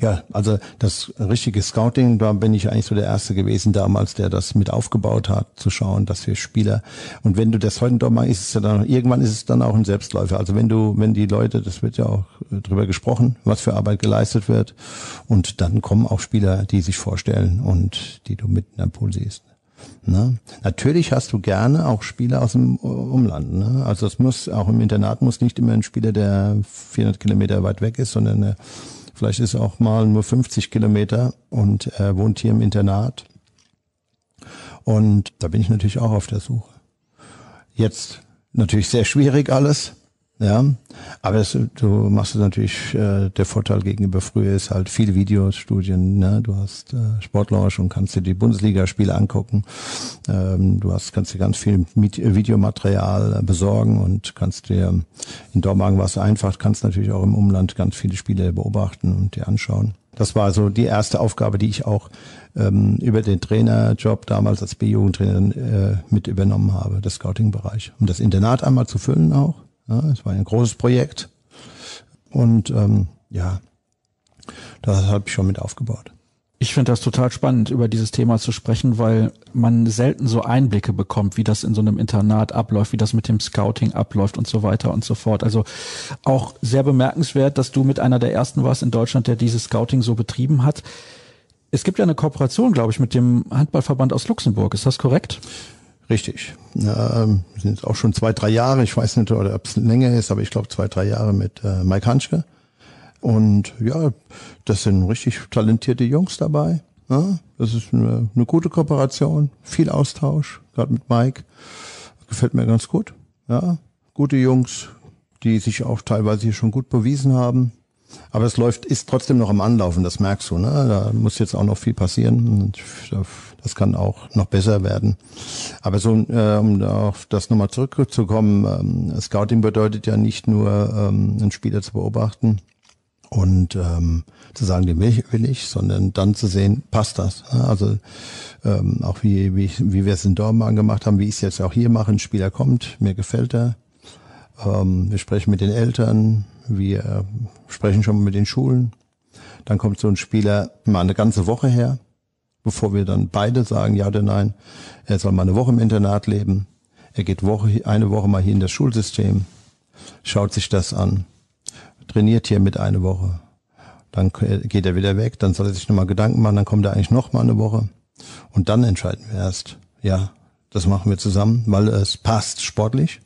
Speaker 3: ja, also das richtige Scouting, da bin ich eigentlich so der Erste gewesen damals, der das mit aufgebaut hat, zu schauen, dass wir Spieler, und wenn du das heute doch mal, ist es ja dann, irgendwann ist es dann auch ein Selbstläufer. Also wenn du, wenn die Leute, das wird ja auch äh, drüber gesprochen, was für Arbeit geleistet wird, und dann kommen auch Spieler, die sich vorstellen und die du mit in deinem Pool siehst. Ne? Natürlich hast du gerne auch Spieler aus dem Umland. Ne? Also es muss auch im Internat muss nicht immer ein Spieler, der 400 Kilometer weit weg ist, sondern eine Vielleicht ist er auch mal nur 50 Kilometer und er wohnt hier im Internat. Und da bin ich natürlich auch auf der Suche. Jetzt natürlich sehr schwierig alles. Ja, aber es, du machst es natürlich, äh, der Vorteil gegenüber früher ist halt viele Videostudien, ne? du hast äh, Sportlaunch und kannst dir die Bundesligaspiele angucken, ähm, du hast, kannst dir ganz viel Videomaterial äh, besorgen und kannst dir, in Dormagen war es einfach, kannst natürlich auch im Umland ganz viele Spiele beobachten und dir anschauen. Das war so die erste Aufgabe, die ich auch ähm, über den Trainerjob damals als B-Jugendtrainer äh, mit übernommen habe, das Scouting-Bereich. Um das Internat einmal zu füllen auch ja, es war ein großes Projekt und ähm, ja, das habe ich schon mit aufgebaut.
Speaker 2: Ich finde das total spannend, über dieses Thema zu sprechen, weil man selten so Einblicke bekommt, wie das in so einem Internat abläuft, wie das mit dem Scouting abläuft und so weiter und so fort. Also auch sehr bemerkenswert, dass du mit einer der ersten warst in Deutschland, der dieses Scouting so betrieben hat. Es gibt ja eine Kooperation, glaube ich, mit dem Handballverband aus Luxemburg. Ist das korrekt?
Speaker 3: Richtig. Ähm, sind auch schon zwei, drei Jahre, ich weiß nicht, oder ob es länger ist, aber ich glaube zwei, drei Jahre mit äh, Mike Hanschke. Und ja, das sind richtig talentierte Jungs dabei. Ja, das ist eine, eine gute Kooperation, viel Austausch, gerade mit Mike. Gefällt mir ganz gut. Ja, gute Jungs, die sich auch teilweise hier schon gut bewiesen haben. Aber es läuft, ist trotzdem noch am Anlaufen, das merkst du. Ne? Da muss jetzt auch noch viel passieren. Das kann auch noch besser werden. Aber so, äh, um auf das nochmal zurückzukommen, ähm, Scouting bedeutet ja nicht nur, ähm, einen Spieler zu beobachten und ähm, zu sagen, den will ich, will ich, sondern dann zu sehen, passt das. Also ähm, auch wie, wie, wie wir es in Dortmund gemacht haben, wie ich es jetzt auch hier mache, ein Spieler kommt, mir gefällt er. Ähm, wir sprechen mit den Eltern, wir sprechen schon mal mit den Schulen. Dann kommt so ein Spieler mal eine ganze Woche her bevor wir dann beide sagen, ja oder nein, er soll mal eine Woche im Internat leben. Er geht Woche, eine Woche mal hier in das Schulsystem, schaut sich das an, trainiert hier mit eine Woche. Dann geht er wieder weg, dann soll er sich nochmal Gedanken machen, dann kommt er eigentlich nochmal eine Woche. Und dann entscheiden wir erst, ja, das machen wir zusammen, weil es passt sportlich,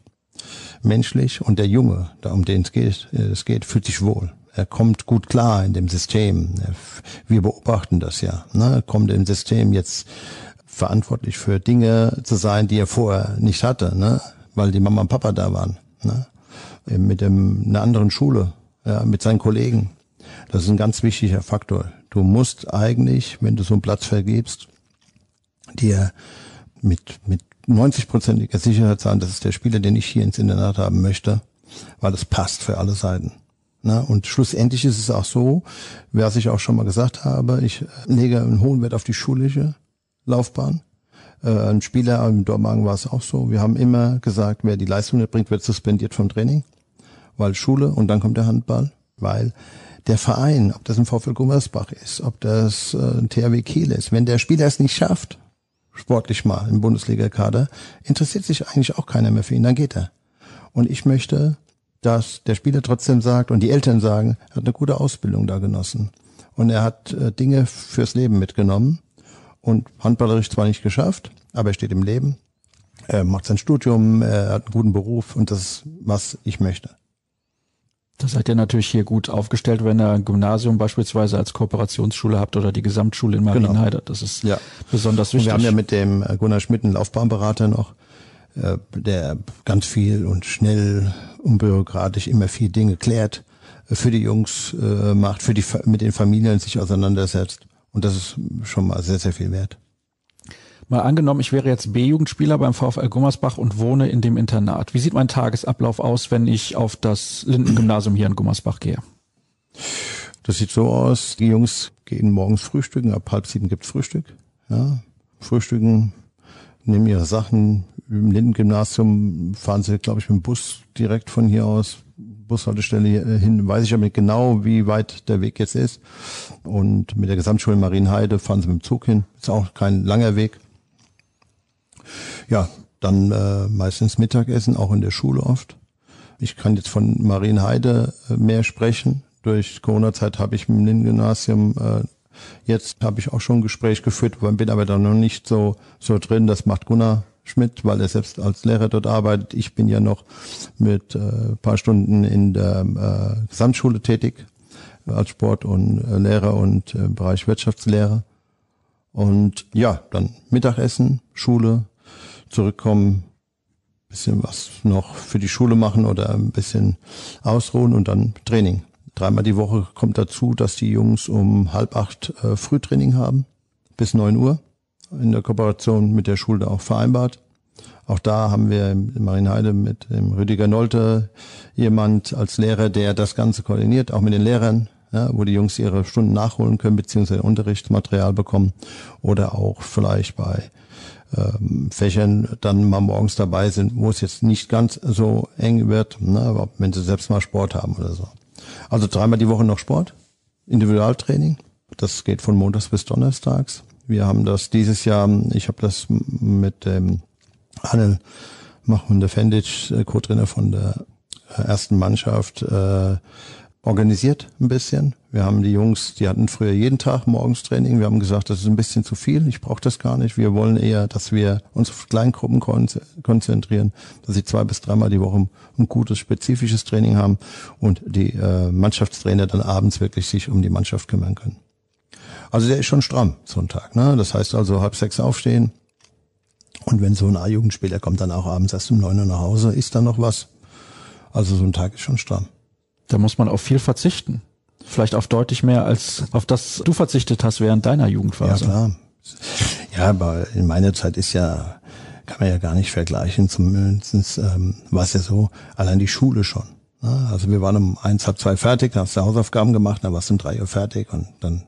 Speaker 3: menschlich und der Junge, da um den es geht, es geht, fühlt sich wohl er kommt gut klar in dem System. Wir beobachten das ja. Ne? Er kommt im System jetzt verantwortlich für Dinge zu sein, die er vorher nicht hatte, ne? weil die Mama und Papa da waren. Ne? Mit dem, einer anderen Schule, ja, mit seinen Kollegen. Das ist ein ganz wichtiger Faktor. Du musst eigentlich, wenn du so einen Platz vergibst, dir mit, mit 90-prozentiger Sicherheit sagen, das ist der Spieler, den ich hier ins Internat haben möchte, weil es passt für alle Seiten. Na, und schlussendlich ist es auch so, was ich auch schon mal gesagt habe, ich lege einen hohen Wert auf die schulische Laufbahn. Äh, ein Spieler im Dormagen war es auch so. Wir haben immer gesagt, wer die Leistung nicht bringt, wird suspendiert vom Training, weil Schule und dann kommt der Handball, weil der Verein, ob das ein VfL Gummersbach ist, ob das äh, ein THW Kiel ist, wenn der Spieler es nicht schafft, sportlich mal im Bundesliga-Kader, interessiert sich eigentlich auch keiner mehr für ihn, dann geht er. Und ich möchte, dass der Spieler trotzdem sagt und die Eltern sagen, er hat eine gute Ausbildung da genossen. Und er hat äh, Dinge fürs Leben mitgenommen und handballerisch zwar nicht geschafft, aber er steht im Leben, er macht sein Studium, er hat einen guten Beruf und das ist, was ich möchte.
Speaker 2: Da seid ihr natürlich hier gut aufgestellt, wenn ihr ein Gymnasium beispielsweise als Kooperationsschule habt oder die Gesamtschule in Marienheide. Genau. Das ist ja. besonders wichtig.
Speaker 3: Und wir haben ja mit dem äh, Gunnar Schmidt einen Laufbahnberater noch, äh, der ganz viel und schnell, unbürokratisch immer viel Dinge klärt, äh, für die Jungs macht, für die mit den Familien sich auseinandersetzt. Und das ist schon mal sehr, sehr viel wert.
Speaker 2: Mal angenommen, ich wäre jetzt B-Jugendspieler beim VfL Gummersbach und wohne in dem Internat. Wie sieht mein Tagesablauf aus, wenn ich auf das Linden-Gymnasium hier in Gummersbach gehe?
Speaker 3: Das sieht so aus, die Jungs gehen morgens frühstücken, ab halb sieben gibt's Frühstück. Ja, frühstücken, nehmen ihre Sachen. Im Linden-Gymnasium fahren sie, glaube ich, mit dem Bus direkt von hier aus, Bushaltestelle hin, weiß ich aber nicht genau, wie weit der Weg jetzt ist. Und mit der Gesamtschule Marienheide fahren sie mit dem Zug hin. Ist auch kein langer Weg. Ja, dann äh, meistens Mittagessen, auch in der Schule oft. Ich kann jetzt von Marienheide äh, mehr sprechen. Durch Corona-Zeit habe ich im Lin-Gymnasium äh, jetzt habe ich auch schon ein Gespräch geführt, bin aber da noch nicht so so drin. Das macht Gunnar Schmidt, weil er selbst als Lehrer dort arbeitet. Ich bin ja noch mit äh, paar Stunden in der äh, Gesamtschule tätig als Sport und äh, Lehrer und äh, Bereich Wirtschaftslehre. Und ja, dann Mittagessen, Schule, zurückkommen, bisschen was noch für die Schule machen oder ein bisschen ausruhen und dann Training. Dreimal die Woche kommt dazu, dass die Jungs um halb acht äh, Frühtraining haben, bis neun Uhr, in der Kooperation mit der Schule auch vereinbart. Auch da haben wir in Marienheide mit dem Rüdiger Nolte jemand als Lehrer, der das Ganze koordiniert, auch mit den Lehrern, ja, wo die Jungs ihre Stunden nachholen können, beziehungsweise Unterrichtsmaterial bekommen oder auch vielleicht bei ähm, Fächern dann mal morgens dabei sind, wo es jetzt nicht ganz so eng wird, ne, aber wenn sie selbst mal Sport haben oder so. Also dreimal die Woche noch Sport, Individualtraining. Das geht von Montags bis Donnerstags. Wir haben das dieses Jahr, ich habe das mit dem Anel Machmunde Fendic, äh, Co-Trainer von der äh, ersten Mannschaft, äh, organisiert ein bisschen. Wir haben die Jungs, die hatten früher jeden Tag morgens Training. Wir haben gesagt, das ist ein bisschen zu viel. Ich brauche das gar nicht. Wir wollen eher, dass wir uns auf Kleingruppen konzentrieren, dass sie zwei bis dreimal die Woche ein gutes, spezifisches Training haben und die äh, Mannschaftstrainer dann abends wirklich sich um die Mannschaft kümmern können. Also der ist schon stramm, so ein Tag. Ne? Das heißt also halb sechs aufstehen. Und wenn so ein A-Jugendspieler kommt, dann auch abends erst um neun Uhr nach Hause, ist dann noch was. Also so ein Tag ist schon stramm.
Speaker 2: Da muss man auf viel verzichten. Vielleicht auf deutlich mehr, als auf das du verzichtet hast während deiner Jugendphase.
Speaker 3: Ja, klar. Ja, aber in meiner Zeit ist ja, kann man ja gar nicht vergleichen. Zumindest ähm, war es ja so, allein die Schule schon. Ne? Also wir waren um eins, halb zwei fertig, dann hast du Hausaufgaben gemacht, dann warst du um drei Uhr fertig und dann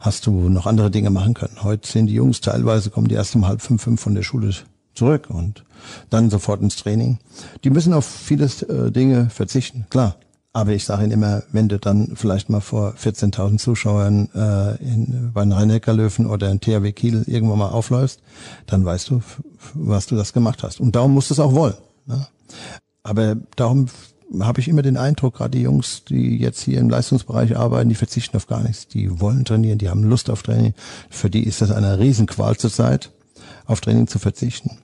Speaker 3: hast du noch andere Dinge machen können. Heute sind die Jungs teilweise, kommen die erst um halb fünf, fünf von der Schule zurück und dann sofort ins Training. Die müssen auf viele äh, Dinge verzichten, klar. Aber ich sage Ihnen immer, wenn du dann vielleicht mal vor 14.000 Zuschauern äh, in, bei den rhein löwen oder in THW Kiel irgendwann mal aufläufst, dann weißt du, was du das gemacht hast. Und darum musst du es auch wollen. Ne? Aber darum habe ich immer den Eindruck, gerade die Jungs, die jetzt hier im Leistungsbereich arbeiten, die verzichten auf gar nichts. Die wollen trainieren, die haben Lust auf Training. Für die ist das eine Riesenqual zurzeit, auf Training zu verzichten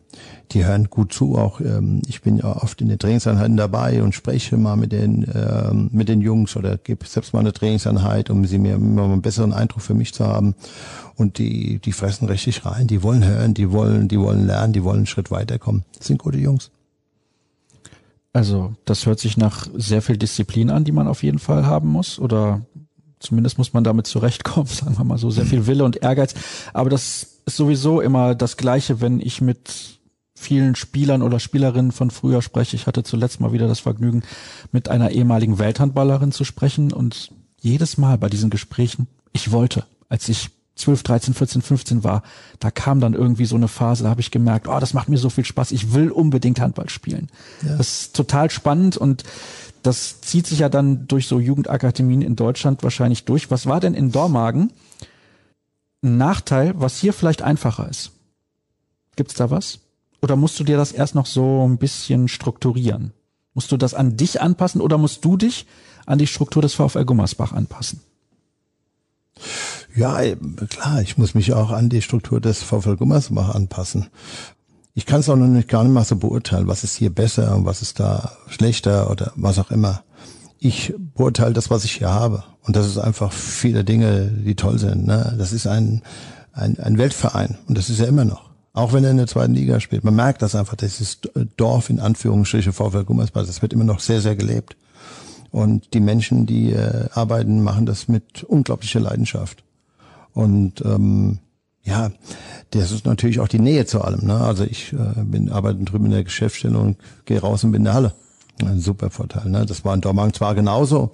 Speaker 3: die hören gut zu. Auch ähm, ich bin ja oft in den Trainingseinheiten dabei und spreche mal mit den ähm, mit den Jungs oder gebe selbst mal eine Trainingseinheit, um sie mir immer einen besseren Eindruck für mich zu haben. Und die die fressen richtig rein. Die wollen hören, die wollen die wollen lernen, die wollen einen Schritt weiterkommen. Das sind gute Jungs.
Speaker 2: Also das hört sich nach sehr viel Disziplin an, die man auf jeden Fall haben muss. Oder zumindest muss man damit zurechtkommen, sagen wir mal so, sehr viel Wille und Ehrgeiz. Aber das ist sowieso immer das Gleiche, wenn ich mit vielen Spielern oder Spielerinnen von früher spreche. Ich hatte zuletzt mal wieder das Vergnügen, mit einer ehemaligen Welthandballerin zu sprechen und jedes Mal bei diesen Gesprächen, ich wollte, als ich 12, 13, 14, 15 war, da kam dann irgendwie so eine Phase, da habe ich gemerkt, oh, das macht mir so viel Spaß, ich will unbedingt Handball spielen. Ja. Das ist total spannend und das zieht sich ja dann durch so Jugendakademien in Deutschland wahrscheinlich durch. Was war denn in Dormagen ein Nachteil, was hier vielleicht einfacher ist? Gibt's da was? Oder musst du dir das erst noch so ein bisschen strukturieren? Musst du das an dich anpassen oder musst du dich an die Struktur des VfL Gummersbach anpassen?
Speaker 3: Ja, klar, ich muss mich auch an die Struktur des VfL Gummersbach anpassen. Ich kann es auch noch nicht gar nicht mal so beurteilen, was ist hier besser und was ist da schlechter oder was auch immer. Ich beurteile das, was ich hier habe. Und das ist einfach viele Dinge, die toll sind. Ne? Das ist ein, ein, ein Weltverein und das ist er immer noch. Auch wenn er in der zweiten Liga spielt. Man merkt das einfach, dieses Dorf in Anführungsstriche VfL Gummersbach, das wird immer noch sehr, sehr gelebt. Und die Menschen, die äh, arbeiten, machen das mit unglaublicher Leidenschaft. Und ähm, ja, das ist natürlich auch die Nähe zu allem. Ne? Also ich äh, bin arbeite drüben in der Geschäftsstelle und gehe raus und bin in der Halle. Ein super Vorteil. Ne? Das war in Dormagen zwar genauso.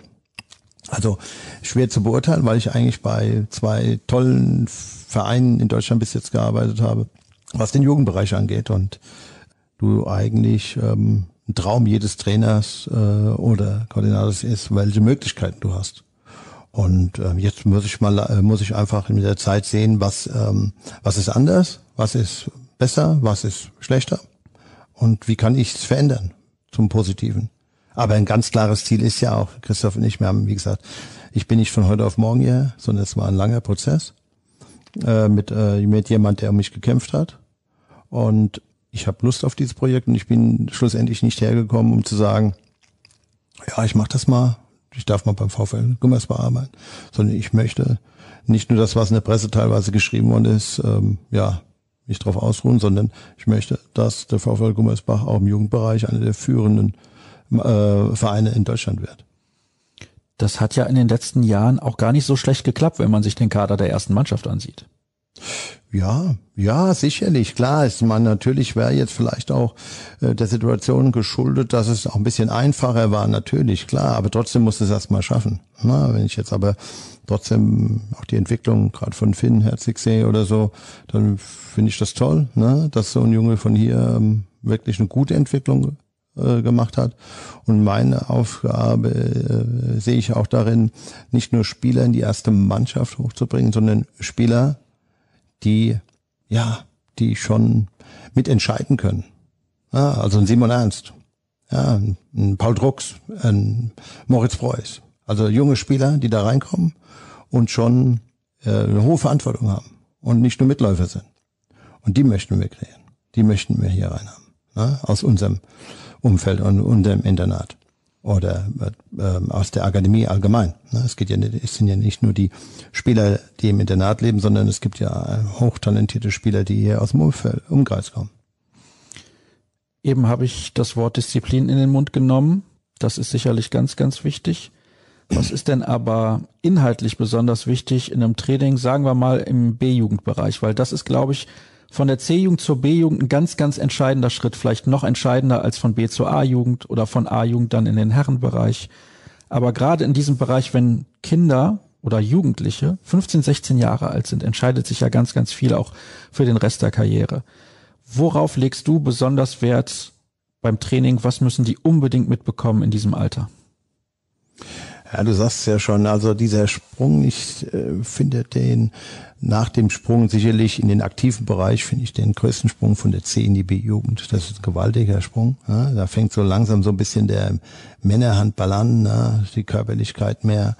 Speaker 3: Also schwer zu beurteilen, weil ich eigentlich bei zwei tollen Vereinen in Deutschland bis jetzt gearbeitet habe, was den Jugendbereich angeht. Und du eigentlich ähm, ein Traum jedes Trainers äh, oder Koordinators ist, welche Möglichkeiten du hast. Und ähm, jetzt muss ich mal, äh, muss ich einfach in der Zeit sehen, was, ähm, was ist anders, was ist besser, was ist schlechter und wie kann ich es verändern zum Positiven. Aber ein ganz klares Ziel ist ja auch, Christoph und ich, wir haben, wie gesagt, ich bin nicht von heute auf morgen hier, sondern es war ein langer Prozess äh, mit, äh, mit jemand, der um mich gekämpft hat. Und ich habe Lust auf dieses Projekt und ich bin schlussendlich nicht hergekommen, um zu sagen, ja, ich mache das mal, ich darf mal beim VfL Gummersbach arbeiten, sondern ich möchte nicht nur das, was in der Presse teilweise geschrieben worden ist, ähm, ja, mich darauf ausruhen, sondern ich möchte, dass der VfL Gummersbach auch im Jugendbereich einer der führenden äh, Vereine in Deutschland wird.
Speaker 2: Das hat ja in den letzten Jahren auch gar nicht so schlecht geklappt, wenn man sich den Kader der ersten Mannschaft ansieht.
Speaker 3: Ja, ja, sicherlich. Klar ist man natürlich wäre jetzt vielleicht auch äh, der Situation geschuldet, dass es auch ein bisschen einfacher war, natürlich, klar, aber trotzdem muss es erst mal schaffen. Na, wenn ich jetzt aber trotzdem auch die Entwicklung gerade von Finn Herzig sehe oder so, dann finde ich das toll, ne, dass so ein Junge von hier ähm, wirklich eine gute Entwicklung äh, gemacht hat. Und meine Aufgabe äh, sehe ich auch darin, nicht nur Spieler in die erste Mannschaft hochzubringen, sondern Spieler, die, ja, die schon mitentscheiden können. Ja, also ein Simon Ernst, ja, ein Paul Drucks, ein Moritz Preuß. Also junge Spieler, die da reinkommen und schon äh, eine hohe Verantwortung haben und nicht nur Mitläufer sind. Und die möchten wir kreieren. Die möchten wir hier rein haben. Ja, aus unserem Umfeld und unserem Internat oder äh, aus der Akademie allgemein. Ne? Es geht ja nicht, es sind ja nicht nur die Spieler, die im Internat leben, sondern es gibt ja hochtalentierte Spieler, die hier aus dem Umfeld, Umkreis kommen.
Speaker 2: Eben habe ich das Wort Disziplin in den Mund genommen. Das ist sicherlich ganz, ganz wichtig. Was ist denn aber inhaltlich besonders wichtig in einem Training, sagen wir mal im B-Jugendbereich? Weil das ist, glaube ich, von der C-Jugend zur B-Jugend ein ganz, ganz entscheidender Schritt, vielleicht noch entscheidender als von B zur A-Jugend oder von A-Jugend dann in den Herrenbereich. Aber gerade in diesem Bereich, wenn Kinder oder Jugendliche 15, 16 Jahre alt sind, entscheidet sich ja ganz, ganz viel auch für den Rest der Karriere. Worauf legst du besonders Wert beim Training? Was müssen die unbedingt mitbekommen in diesem Alter?
Speaker 3: Ja, du sagst ja schon, also dieser Sprung, ich äh, finde den nach dem Sprung sicherlich in den aktiven Bereich finde ich den größten Sprung von der C in die B-Jugend. Das ist ein gewaltiger Sprung. Ja. Da fängt so langsam so ein bisschen der Männerhandball an, ja, die Körperlichkeit mehr.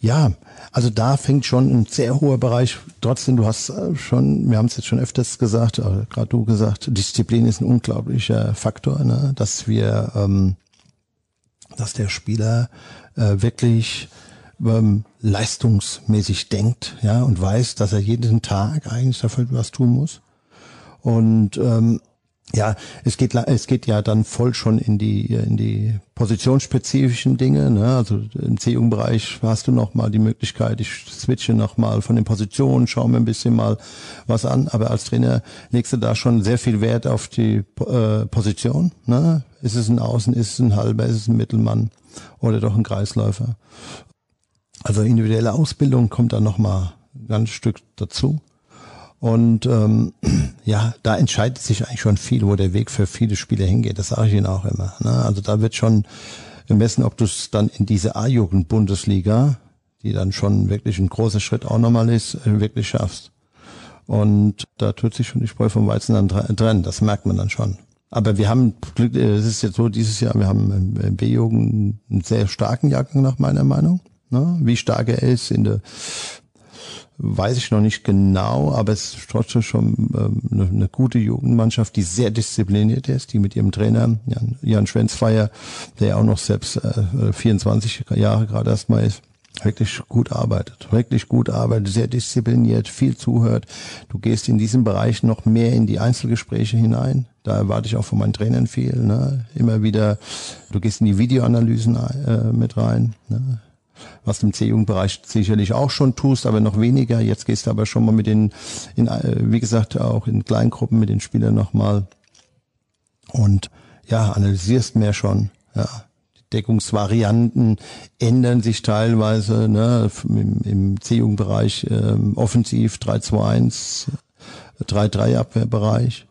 Speaker 3: Ja, also da fängt schon ein sehr hoher Bereich. Trotzdem, du hast äh, schon, wir haben es jetzt schon öfters gesagt, gerade du gesagt, Disziplin ist ein unglaublicher Faktor, ne? dass wir, ähm, dass der Spieler äh, wirklich ähm, leistungsmäßig denkt, ja, und weiß, dass er jeden Tag eigentlich dafür was tun muss. Und ähm, ja, es geht es geht ja dann voll schon in die in die positionsspezifischen Dinge. Ne? Also im C-Jugendbereich hast du noch mal die Möglichkeit, ich switche noch mal von den Positionen, schaue mir ein bisschen mal was an. Aber als Trainer legst du da schon sehr viel Wert auf die äh, Position. Ne? Ist es ein Außen, ist es ein Halber, ist es ein Mittelmann oder doch ein Kreisläufer? Also individuelle Ausbildung kommt dann nochmal ganz Stück dazu. Und ähm, ja, da entscheidet sich eigentlich schon viel, wo der Weg für viele Spieler hingeht. Das sage ich Ihnen auch immer. Ne? Also da wird schon gemessen, ob du es dann in diese A-Jugend-Bundesliga, die dann schon wirklich ein großer Schritt auch nochmal ist, äh, wirklich schaffst. Und da tut sich schon die Spreu vom Weizen dann trennen. Das merkt man dann schon. Aber wir haben Glück, äh, es ist jetzt so dieses Jahr, wir haben im B-Jugend einen sehr starken Jahrgang nach meiner Meinung. Ne? Wie stark er ist in der weiß ich noch nicht genau, aber es ist trotzdem schon ähm, eine, eine, gute Jugendmannschaft, die sehr diszipliniert ist, die mit ihrem Trainer Jan, Jan Schwenzfeier, der ja auch noch selbst äh, 24 Jahre gerade erstmal ist, wirklich gut arbeitet, wirklich gut arbeitet, sehr diszipliniert, viel zuhört. Du gehst in diesem Bereich noch mehr in die Einzelgespräche hinein. Da erwarte ich auch von meinen Trainern viel. Ne? Immer wieder, du gehst in die Videoanalysen äh, mit rein. Ne? was du im C-Jugendbereich sicherlich auch schon tust, aber noch weniger. Jetzt gehst du aber schon mal mit den, in, äh, wie gesagt, auch in Kleingruppen mit den Spielern nochmal und ja, analysierst mehr schon. Ja. Die Deckungsvarianten ändern sich teilweise ne, im, im C-Jugendbereich ähm, offensiv 3-2-1, 3-3-Abwehrbereich.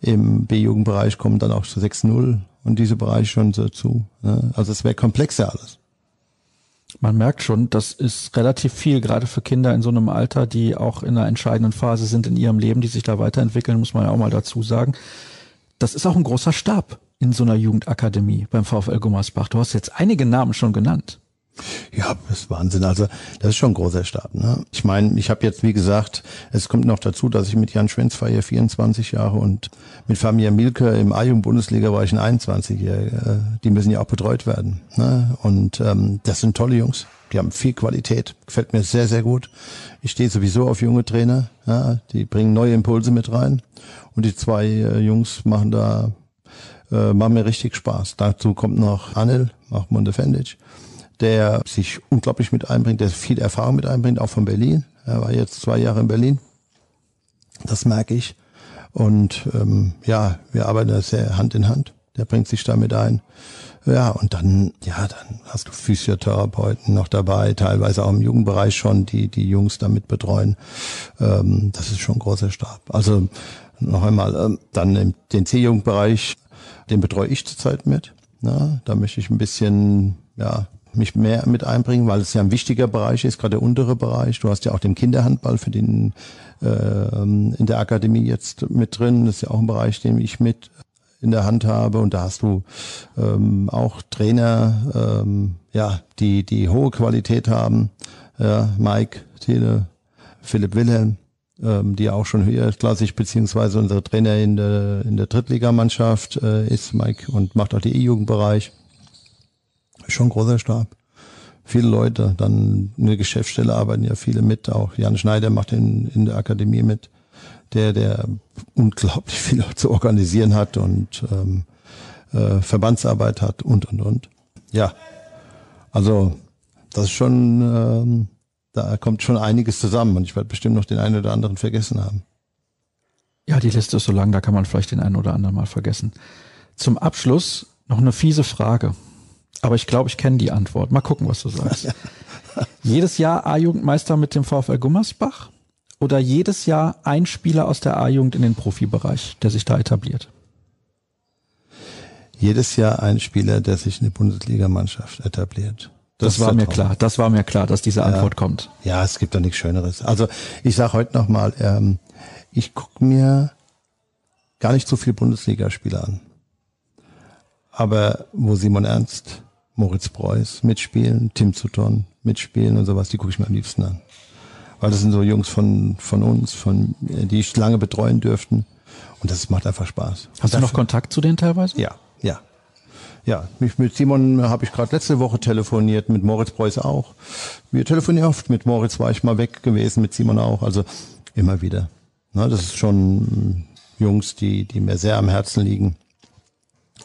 Speaker 3: Im B-Jugendbereich kommen dann auch zu 6-0 und diese Bereiche schon dazu. Ne? Also es wäre komplexer alles.
Speaker 2: Man merkt schon, das ist relativ viel, gerade für Kinder in so einem Alter, die auch in einer entscheidenden Phase sind in ihrem Leben, die sich da weiterentwickeln, muss man ja auch mal dazu sagen. Das ist auch ein großer Stab in so einer Jugendakademie beim VfL Gummersbach. Du hast jetzt einige Namen schon genannt.
Speaker 3: Ja, das ist Wahnsinn. Also das ist schon ein großer Stab. Ne? Ich meine, ich habe jetzt, wie gesagt, es kommt noch dazu, dass ich mit Jan Schwenzfeier 24 Jahre und mit Fabian Milke im A-Jugend-Bundesliga war ich ein 21-Jähriger. Die müssen ja auch betreut werden. Ne? Und ähm, das sind tolle Jungs. Die haben viel Qualität. Gefällt mir sehr, sehr gut. Ich stehe sowieso auf junge Trainer. Ja? Die bringen neue Impulse mit rein. Und die zwei äh, Jungs machen da, äh, machen mir richtig Spaß. Dazu kommt noch Anil, auch Montefendic der sich unglaublich mit einbringt, der viel Erfahrung mit einbringt, auch von Berlin. Er war jetzt zwei Jahre in Berlin. Das merke ich. Und ähm, ja, wir arbeiten sehr Hand in Hand. Der bringt sich damit ein. Ja, und dann, ja, dann hast du Physiotherapeuten noch dabei, teilweise auch im Jugendbereich schon, die die Jungs damit betreuen. Ähm, das ist schon ein großer Stab. Also noch einmal, ähm, dann den C-Jugendbereich, den betreue ich zurzeit mit. Na, da möchte ich ein bisschen, ja, mich mehr mit einbringen, weil es ja ein wichtiger Bereich ist, gerade der untere Bereich. Du hast ja auch den Kinderhandball für den äh, in der Akademie jetzt mit drin. Das ist ja auch ein Bereich, den ich mit in der Hand habe und da hast du ähm, auch Trainer, ähm, ja, die die hohe Qualität haben. Ja, Mike, Tele, Philipp Wilhelm, ähm, die auch schon höherklassig beziehungsweise unser Trainer in der in der Drittligamannschaft äh, ist, Mike und macht auch die E-Jugendbereich schon großer Stab. Viele Leute, dann in der Geschäftsstelle arbeiten ja viele mit, auch Jan Schneider macht in, in der Akademie mit, der, der unglaublich viel zu organisieren hat und ähm, äh, Verbandsarbeit hat und und und. Ja, also das ist schon, ähm, da kommt schon einiges zusammen und ich werde bestimmt noch den einen oder anderen vergessen haben.
Speaker 2: Ja, die Liste ist so lang, da kann man vielleicht den einen oder anderen mal vergessen. Zum Abschluss noch eine fiese Frage. Aber ich glaube, ich kenne die Antwort. Mal gucken, was du sagst. jedes Jahr A-Jugendmeister mit dem VfL Gummersbach oder jedes Jahr ein Spieler aus der A-Jugend in den Profibereich, der sich da etabliert?
Speaker 3: Jedes Jahr ein Spieler, der sich in die Bundesligamannschaft etabliert.
Speaker 2: Das, das war mir Traum. klar. Das war mir klar, dass diese Antwort
Speaker 3: ja.
Speaker 2: kommt.
Speaker 3: Ja, es gibt doch nichts Schöneres. Also ich sage heute nochmal, ähm, ich gucke mir gar nicht so viel Bundesligaspieler an. Aber wo Simon Ernst Moritz Preuß mitspielen, Tim Sutton mitspielen und sowas, die gucke ich mir am liebsten an. Weil das sind so Jungs von, von uns, von, die ich lange betreuen dürften. Und das macht einfach Spaß.
Speaker 2: Hast du noch Kontakt zu denen teilweise?
Speaker 3: Ja, ja. Ja, mich mit Simon habe ich gerade letzte Woche telefoniert, mit Moritz Preuß auch. Wir telefonieren oft. Mit Moritz war ich mal weg gewesen, mit Simon auch. Also immer wieder. Na, das ist schon Jungs, die, die mir sehr am Herzen liegen.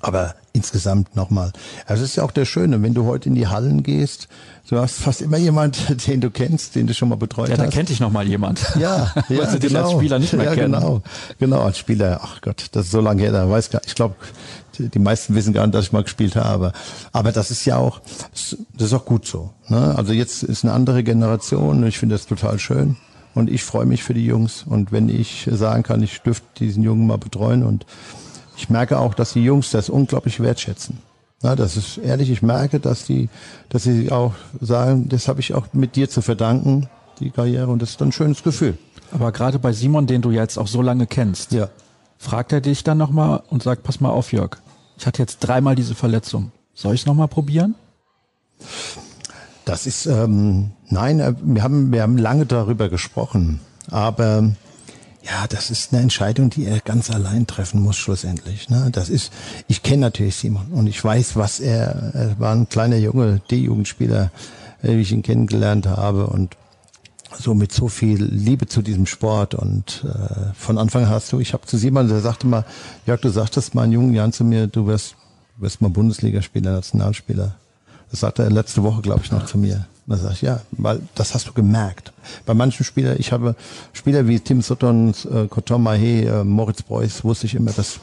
Speaker 3: Aber insgesamt nochmal. Also es ist ja auch der Schöne, wenn du heute in die Hallen gehst, du hast fast immer jemand, den du kennst, den du schon mal betreut ja, hast. Ja,
Speaker 2: da kennt dich nochmal jemand.
Speaker 3: Ja, ja
Speaker 2: Weil sie genau. als Spieler nicht mehr
Speaker 3: ja,
Speaker 2: kennen.
Speaker 3: Genau, genau, als Spieler, ach Gott, das ist so lange her, da weiß gar ich glaube, die meisten wissen gar nicht, dass ich mal gespielt habe. Aber das ist ja auch, das ist auch gut so. Ne? Also jetzt ist eine andere Generation, ich finde das total schön. Und ich freue mich für die Jungs. Und wenn ich sagen kann, ich dürfte diesen Jungen mal betreuen und ich merke auch, dass die Jungs das unglaublich wertschätzen. Na, das ist ehrlich, ich merke, dass die, dass sie auch sagen, das habe ich auch mit dir zu verdanken, die Karriere, und das ist ein schönes Gefühl.
Speaker 2: Aber gerade bei Simon, den du jetzt auch so lange kennst,
Speaker 3: Ja.
Speaker 2: fragt er dich dann nochmal und sagt, pass mal auf, Jörg, ich hatte jetzt dreimal diese Verletzung. Soll ich es nochmal probieren?
Speaker 3: Das ist, ähm, nein, äh, wir haben, wir haben lange darüber gesprochen, aber ja, das ist eine Entscheidung, die er ganz allein treffen muss schlussendlich. Ne? Das ist, ich kenne natürlich Simon und ich weiß, was er, er war ein kleiner Junge, D-Jugendspieler, wie ich ihn kennengelernt habe und so mit so viel Liebe zu diesem Sport und äh, von Anfang an hast du, ich habe zu Simon, der sagte mal, Jörg, du sagtest mal in jungen Jahren zu mir, du wirst, wirst mal Bundesligaspieler, Nationalspieler. Das sagte er letzte Woche, glaube ich, noch zu mir. Da sag ich, ja, weil das hast du gemerkt. Bei manchen Spielern, ich habe Spieler wie Tim Sutton, äh, Coton Mahé, äh, Moritz Beuys, wusste ich immer, das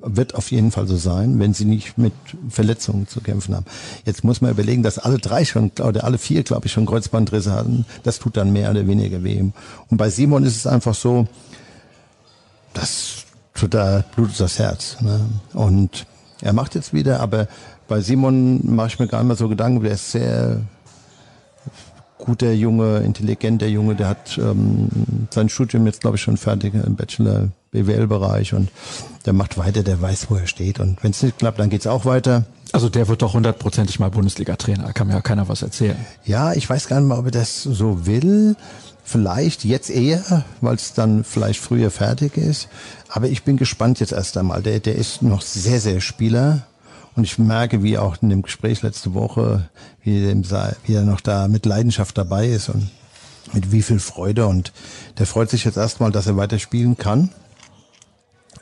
Speaker 3: wird auf jeden Fall so sein, wenn sie nicht mit Verletzungen zu kämpfen haben. Jetzt muss man überlegen, dass alle drei schon, oder alle vier, glaube ich, schon Kreuzbandrisse hatten. Das tut dann mehr oder weniger weh. Und bei Simon ist es einfach so, das tut da blutet das Herz. Ne? Und er macht jetzt wieder, aber bei Simon mache ich mir gar nicht mehr so Gedanken, der ist sehr guter Junge, intelligenter Junge, der hat ähm, sein Studium jetzt, glaube ich, schon fertig im Bachelor BWL-Bereich und der macht weiter, der weiß, wo er steht. Und wenn es nicht klappt, dann geht's auch weiter.
Speaker 2: Also der wird doch hundertprozentig mal Bundesliga-Trainer, kann mir ja keiner was erzählen.
Speaker 3: Ja, ich weiß gar nicht mal, ob er das so will. Vielleicht jetzt eher, weil es dann vielleicht früher fertig ist. Aber ich bin gespannt jetzt erst einmal. Der, der ist noch sehr, sehr Spieler. Und ich merke, wie auch in dem Gespräch letzte Woche, wie, dem, wie er noch da mit Leidenschaft dabei ist und mit wie viel Freude. Und der freut sich jetzt erstmal, dass er weiter spielen kann.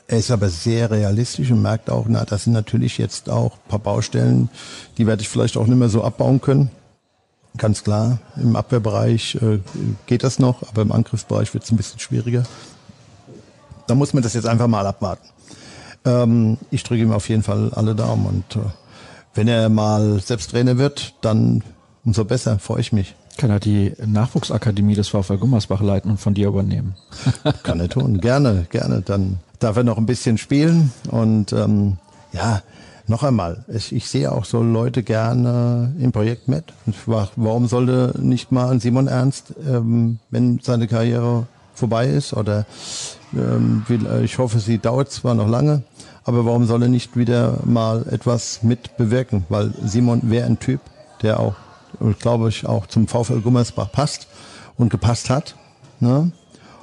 Speaker 3: Er ist aber sehr realistisch und merkt auch, na, das sind natürlich jetzt auch paar Baustellen, die werde ich vielleicht auch nicht mehr so abbauen können. Ganz klar, im Abwehrbereich äh, geht das noch, aber im Angriffsbereich wird es ein bisschen schwieriger. Da muss man das jetzt einfach mal abwarten. Ähm, ich drücke ihm auf jeden Fall alle Daumen und äh, wenn er mal selbst Trainer wird, dann umso besser, freue ich mich.
Speaker 2: Kann er die Nachwuchsakademie des VfL Gummersbach leiten und von dir übernehmen?
Speaker 3: Kann er tun, gerne, gerne. Dann darf er noch ein bisschen spielen und ähm, ja, noch einmal, ich, ich sehe auch so Leute gerne im Projekt mit. Warum sollte nicht mal ein Simon Ernst, ähm, wenn seine Karriere vorbei ist oder ähm, will, ich hoffe, sie dauert zwar noch lange, aber warum soll er nicht wieder mal etwas mit bewirken? Weil Simon wäre ein Typ, der auch, glaube ich, auch zum VfL Gummersbach passt und gepasst hat. Ne?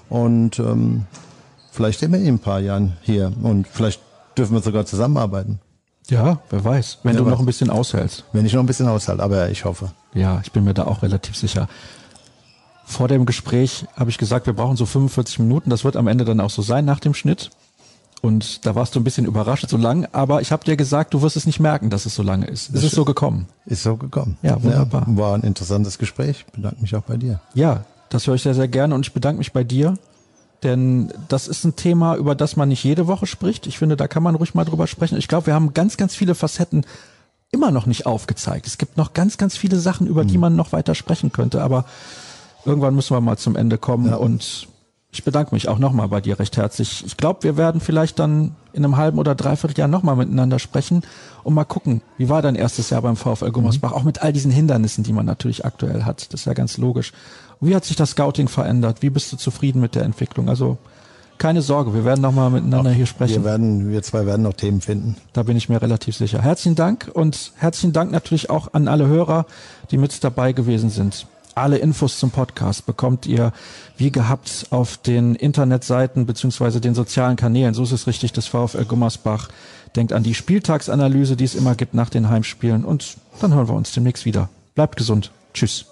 Speaker 3: Und ähm, vielleicht sehen wir ihn in ein paar Jahren hier und vielleicht dürfen wir sogar zusammenarbeiten.
Speaker 2: Ja, wer weiß, wenn
Speaker 3: Wer
Speaker 2: du
Speaker 3: weiß.
Speaker 2: noch ein bisschen aushältst.
Speaker 3: Wenn ich noch ein bisschen aushalte, aber ich hoffe.
Speaker 2: Ja, ich bin mir da auch relativ sicher. Vor dem Gespräch habe ich gesagt, wir brauchen so 45 Minuten. Das wird am Ende dann auch so sein nach dem Schnitt. Und da warst du ein bisschen überrascht, so lang. Aber ich habe dir gesagt, du wirst es nicht merken, dass es so lange ist. Es ist so gekommen.
Speaker 3: Ist so gekommen.
Speaker 2: Ja, wunderbar.
Speaker 3: war ein interessantes Gespräch. Bedanke mich auch bei dir.
Speaker 2: Ja, das höre ich sehr, sehr gerne und ich bedanke mich bei dir. Denn das ist ein Thema, über das man nicht jede Woche spricht. Ich finde, da kann man ruhig mal drüber sprechen. Ich glaube, wir haben ganz, ganz viele Facetten immer noch nicht aufgezeigt. Es gibt noch ganz, ganz viele Sachen, über die man noch weiter sprechen könnte. Aber irgendwann müssen wir mal zum Ende kommen.
Speaker 3: Ja.
Speaker 2: Und ich bedanke mich auch nochmal bei dir recht herzlich. Ich glaube, wir werden vielleicht dann in einem halben oder dreiviertel Jahr nochmal miteinander sprechen und mal gucken, wie war dein erstes Jahr beim VfL Gummersbach, auch mit all diesen Hindernissen, die man natürlich aktuell hat. Das ist ja ganz logisch. Und wie hat sich das Scouting verändert? Wie bist du zufrieden mit der Entwicklung? Also keine Sorge, wir werden nochmal miteinander hier sprechen.
Speaker 3: Wir werden, wir zwei werden noch Themen finden.
Speaker 2: Da bin ich mir relativ sicher. Herzlichen Dank und herzlichen Dank natürlich auch an alle Hörer, die mit dabei gewesen sind. Alle Infos zum Podcast bekommt ihr wie gehabt auf den Internetseiten beziehungsweise den sozialen Kanälen. So ist es richtig, des VfL Gummersbach. Denkt an die Spieltagsanalyse, die es immer gibt nach den Heimspielen und dann hören wir uns demnächst wieder. Bleibt gesund. Tschüss.